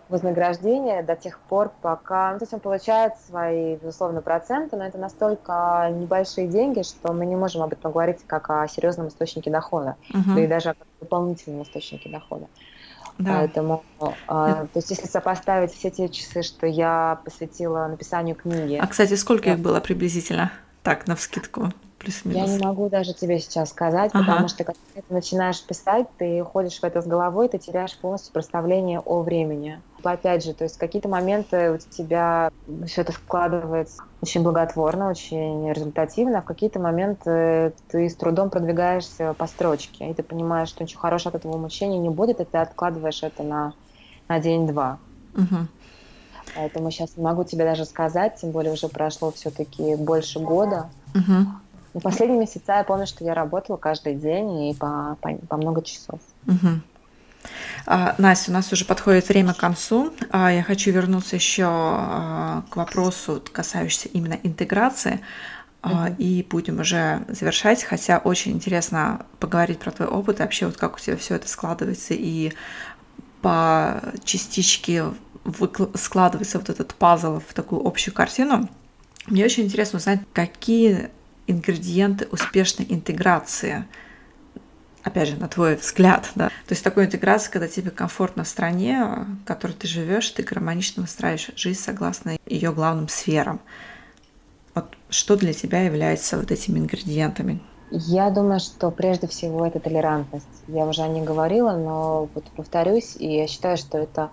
вознаграждение до тех пор, пока... Ну, то есть он получает свои, безусловно, проценты, но это настолько небольшие деньги, что мы не можем об этом говорить как о серьезном источнике дохода, uh-huh. да и даже о дополнительном источнике дохода. Да. Поэтому, э, то есть, если сопоставить все те часы, что я посвятила написанию книги. А, кстати, сколько да. их было приблизительно? Так, на вскидку плюс-минус? Я не могу даже тебе сейчас сказать, ага. потому что когда ты начинаешь писать, ты ходишь в это с головой, ты теряешь полностью представление о времени. Опять же, то есть какие-то моменты у тебя все это складывается очень благотворно, очень результативно, а в какие-то моменты ты с трудом продвигаешься по строчке, и ты понимаешь, что ничего хорошего от этого мучения не будет, и ты откладываешь это на, на день-два. Угу. Поэтому сейчас не могу тебе даже сказать, тем более уже прошло все-таки больше года. Угу. Но последние месяца я помню, что я работала каждый день и по, по, по много часов. Угу. А, Настя, у нас уже подходит время к концу. А, я хочу вернуться еще а, к вопросу, касающемуся именно интеграции. Uh-huh. И будем уже завершать, хотя очень интересно поговорить про твой опыт, и вообще вот как у тебя все это складывается, и по частичке складывается вот этот пазл в такую общую картину. Мне очень интересно узнать, какие ингредиенты успешной интеграции опять же, на твой взгляд, да. То есть такой интеграции, когда тебе комфортно в стране, в которой ты живешь, ты гармонично выстраиваешь жизнь согласно ее главным сферам. Вот что для тебя является вот этими ингредиентами? Я думаю, что прежде всего это толерантность. Я уже о ней говорила, но вот повторюсь, и я считаю, что это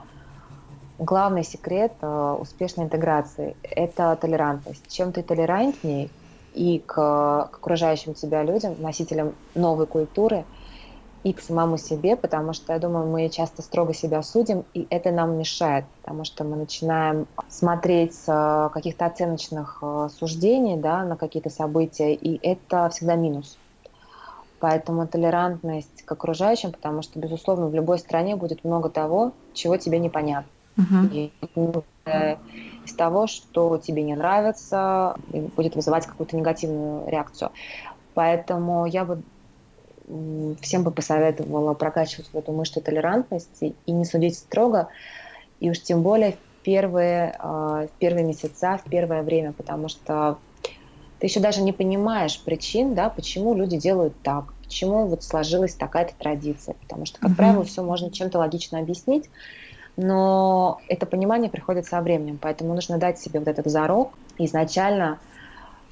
главный секрет э, успешной интеграции – это толерантность. Чем ты толерантнее и к, к окружающим тебя людям, носителям новой культуры – и к самому себе, потому что, я думаю, мы часто строго себя судим, и это нам мешает, потому что мы начинаем смотреть с каких-то оценочных э, суждений да, на какие-то события, и это всегда минус. Поэтому толерантность к окружающим, потому что, безусловно, в любой стране будет много того, чего тебе непонятно. Uh-huh. И э, из того, что тебе не нравится, будет вызывать какую-то негативную реакцию. Поэтому я бы всем бы посоветовала прокачивать в эту мышцу толерантности и не судить строго, и уж тем более в первые, а, в первые месяца, в первое время, потому что ты еще даже не понимаешь причин, да, почему люди делают так, почему вот сложилась такая-то традиция, потому что, как uh-huh. правило, все можно чем-то логично объяснить, но это понимание приходит со временем, поэтому нужно дать себе вот этот зарок изначально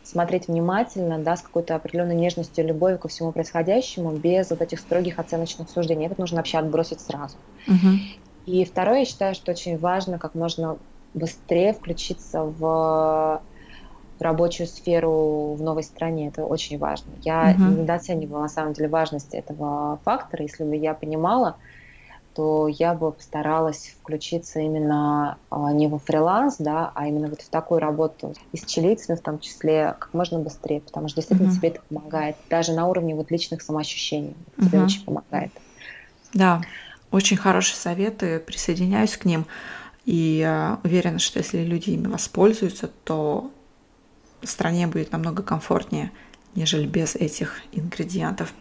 смотреть внимательно, да, с какой-то определенной нежностью и любовью ко всему происходящему, без вот этих строгих оценочных суждений. Это нужно вообще отбросить сразу. Uh-huh. И второе, я считаю, что очень важно как можно быстрее включиться в рабочую сферу в новой стране. Это очень важно. Я uh-huh. недооценивала на самом деле важность этого фактора. Если бы я понимала, то я бы постаралась включиться именно а, не во фриланс, да, а именно вот в такую работу и с чилийцами в том числе как можно быстрее, потому что действительно mm-hmm. тебе это помогает, даже на уровне вот личных самоощущений mm-hmm. тебе очень помогает. Да, очень хорошие советы, присоединяюсь к ним и э, уверена, что если люди ими воспользуются, то в стране будет намного комфортнее, нежели без этих ингредиентов.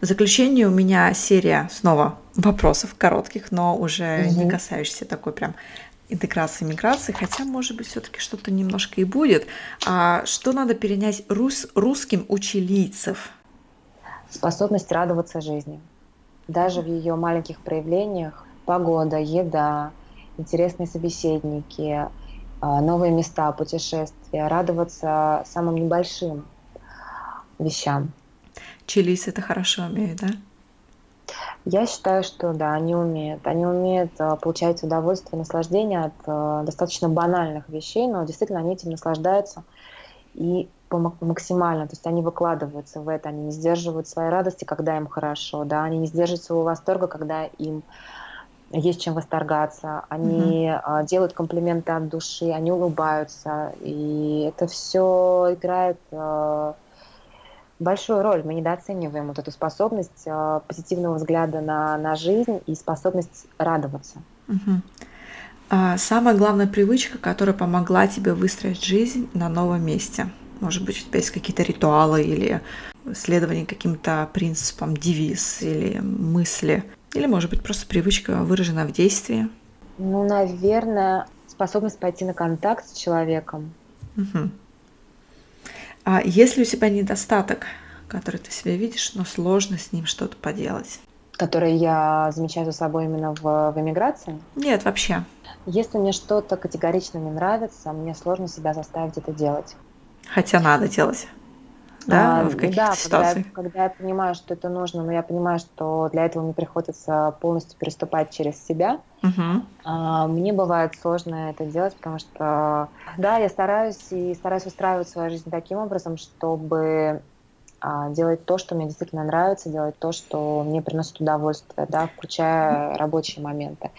В заключение у меня серия снова вопросов коротких, но уже угу. не касающихся такой прям интеграции миграции, хотя, может быть, все-таки что-то немножко и будет. А что надо перенять рус, русским у чилийцев? Способность радоваться жизни. Даже в ее маленьких проявлениях погода, еда, интересные собеседники, а, новые места, путешествия, радоваться самым небольшим вещам. Чилийцы это хорошо умеют, да? Я считаю, что да, они умеют. Они умеют э, получать удовольствие, наслаждение от э, достаточно банальных вещей, но действительно они этим наслаждаются и максимально, то есть они выкладываются в это, они не сдерживают своей радости, когда им хорошо, да, они не сдерживают своего восторга, когда им есть чем восторгаться, они mm-hmm. делают комплименты от души, они улыбаются, и это все играет большую роль. Мы недооцениваем вот эту способность э, позитивного взгляда на, на жизнь и способность радоваться. Mm-hmm. А самая главная привычка, которая помогла тебе выстроить жизнь на новом месте. Может быть, у тебя есть какие-то ритуалы или следование каким-то принципам, девиз или мысли, или, может быть, просто привычка выражена в действии? Ну, наверное, способность пойти на контакт с человеком. Угу. А если у тебя недостаток, который ты себе видишь, но сложно с ним что-то поделать? Который я замечаю за собой именно в, в эмиграции? Нет, вообще. Если мне что-то категорично не нравится, мне сложно себя заставить это делать. Хотя надо делать да, а, в каких-то да, ситуациях? Когда, когда я понимаю, что это нужно, но я понимаю, что для этого мне приходится полностью переступать через себя, угу. а, мне бывает сложно это делать, потому что, да, я стараюсь и стараюсь устраивать свою жизнь таким образом, чтобы а, делать то, что мне действительно нравится, делать то, что мне приносит удовольствие, да, включая рабочие моменты.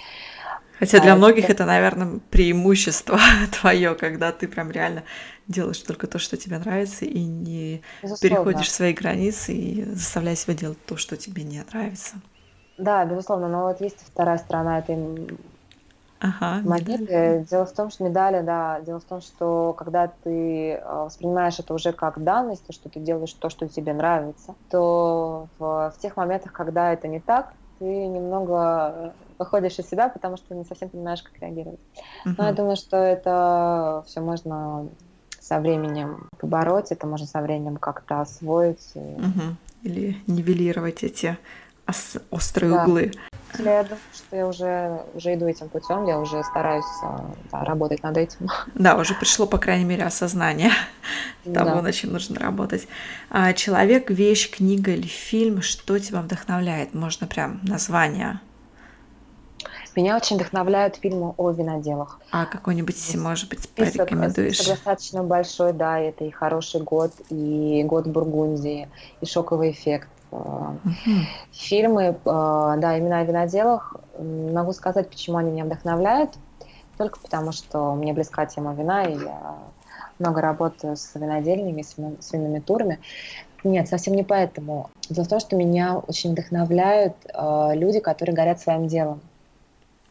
Хотя для а многих это... это, наверное, преимущество (laughs) твое, когда ты прям реально делаешь только то, что тебе нравится, и не безусловно. переходишь свои границы и заставляешь себя делать то, что тебе не нравится. Да, безусловно, но вот есть вторая сторона этой ага, монеты. Дело в том, что медали, да, дело в том, что когда ты э, воспринимаешь это уже как данность, то, что ты делаешь то, что тебе нравится, то в, в тех моментах, когда это не так, ты немного выходишь из себя, потому что не совсем понимаешь, как реагировать. Uh-huh. Но я думаю, что это все можно со временем побороть, это можно со временем как-то освоить. И... Uh-huh. Или нивелировать эти ос- острые да. углы. Я думаю, что я уже, уже иду этим путем, я уже стараюсь да, работать над этим. (laughs) Да, уже пришло, по крайней мере, осознание (laughs) того, да. над чем нужно работать. А, человек, вещь, книга или фильм, что тебя вдохновляет? Можно прям название меня очень вдохновляют фильмы о виноделах. А какой-нибудь, может быть, список, порекомендуешь? Список достаточно большой, да, это и «Хороший год», и «Год Бургундии», и «Шоковый эффект». Uh-huh. Фильмы, э, да, именно о виноделах. Могу сказать, почему они меня вдохновляют. Только потому, что мне близка тема вина, и я много работаю с винодельнями, с винными турами. Нет, совсем не поэтому. Дело в том, что меня очень вдохновляют э, люди, которые горят своим делом.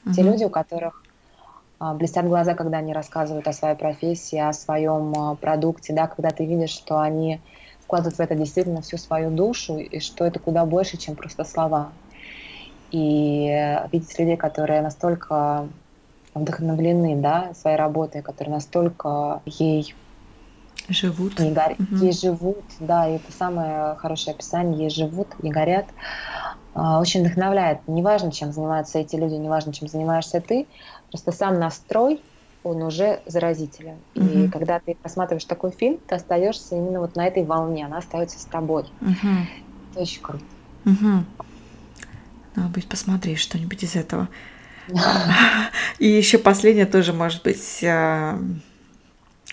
Угу. Те люди, у которых а, блестят глаза, когда они рассказывают о своей профессии, о своем а, продукте, да, когда ты видишь, что они вкладывают в это действительно всю свою душу, и что это куда больше, чем просто слова. И видеть людей, которые настолько вдохновлены да, своей работой, которые настолько ей живут, не гор... угу. ей живут, да, и это самое хорошее описание, ей живут, не горят, очень вдохновляет. Неважно, чем занимаются эти люди, неважно, чем занимаешься ты, просто сам настрой, он уже заразителен. Uh-huh. И когда ты просматриваешь такой фильм, ты остаешься именно вот на этой волне, она остается с тобой. Uh-huh. Это очень круто. Uh-huh. Надо быть посмотреть что-нибудь из этого. (laughs) И еще последнее тоже может быть э,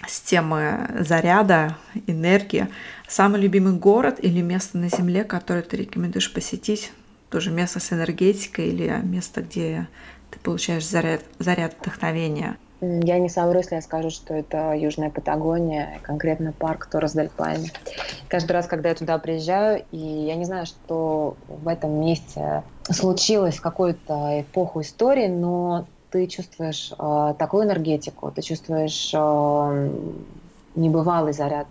с темы заряда, энергии. Самый любимый город или место на Земле, которое ты рекомендуешь посетить тоже место с энергетикой или место, где ты получаешь заряд, заряд вдохновения? Я не совру, если я скажу, что это Южная Патагония, конкретно парк Торос дель Пайне. Каждый раз, когда я туда приезжаю, и я не знаю, что в этом месте случилось в какую-то эпоху истории, но ты чувствуешь э, такую энергетику, ты чувствуешь э, небывалый заряд.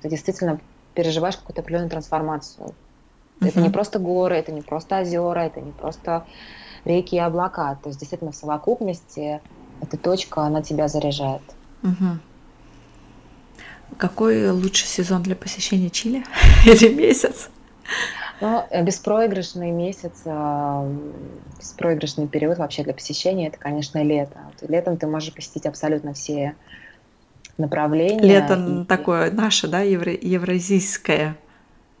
Ты действительно переживаешь какую-то определенную трансформацию. Uh-huh. Это не просто горы, это не просто озера, это не просто реки и облака. То есть действительно в совокупности эта точка, она тебя заряжает. Uh-huh. Какой лучший сезон для посещения Чили (laughs) или месяц? Ну, э, беспроигрышный месяц, э, беспроигрышный период вообще для посещения, это, конечно, лето. Летом ты можешь посетить абсолютно все направления. Лето и... такое наше, да, евро... евразийское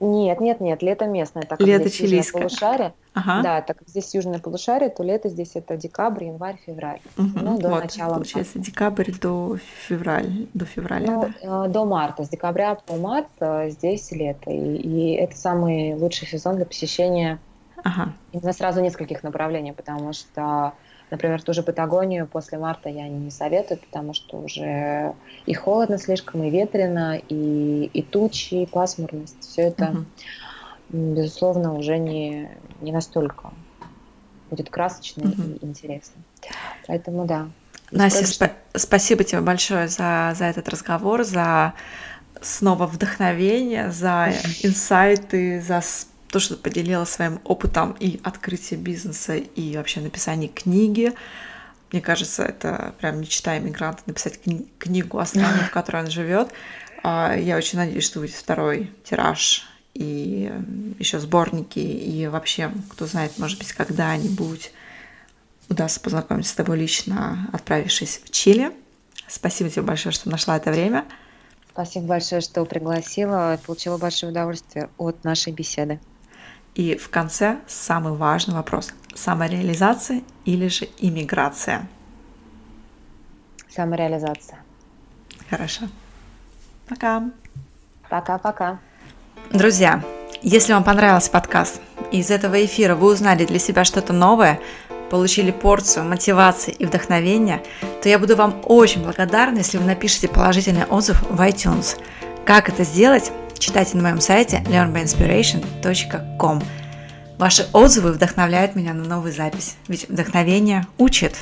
Нет, нет, нет, лето местное, так как лето здесь чилийское. полушарие. Ага. Да, так как здесь южное полушарие, то лето здесь это декабрь, январь, февраль. Угу. Ну, до вот, начала получается, марта. декабрь до февраль, до февраля, ну, да? Э, до марта, с декабря по март э, здесь лето. И, и это самый лучший сезон для посещения ага. именно сразу нескольких направлений, потому что Например, ту же Патагонию после марта я не советую, потому что уже и холодно слишком, и ветрено, и, и тучи, и пасмурность. Все это, угу. безусловно, уже не, не настолько будет красочно угу. и интересно. Поэтому да. Настя, спа- спасибо тебе большое за, за этот разговор, за снова вдохновение, за инсайты, за то, что поделилась своим опытом и открытия бизнеса, и вообще написания книги. Мне кажется, это прям мечта иммигранта написать кни- книгу о стране, в которой он живет. А, я очень надеюсь, что будет второй тираж и еще сборники, и вообще, кто знает, может быть, когда-нибудь удастся познакомиться с тобой лично, отправившись в Чили. Спасибо тебе большое, что нашла это время. Спасибо большое, что пригласила. Получила большое удовольствие от нашей беседы. И в конце самый важный вопрос. Самореализация или же иммиграция? Самореализация. Хорошо. Пока. Пока-пока. Друзья, если вам понравился подкаст, и из этого эфира вы узнали для себя что-то новое, получили порцию мотивации и вдохновения, то я буду вам очень благодарна, если вы напишите положительный отзыв в iTunes. Как это сделать? Читайте на моем сайте learnbyinspiration.com. Ваши отзывы вдохновляют меня на новую запись, ведь вдохновение учит.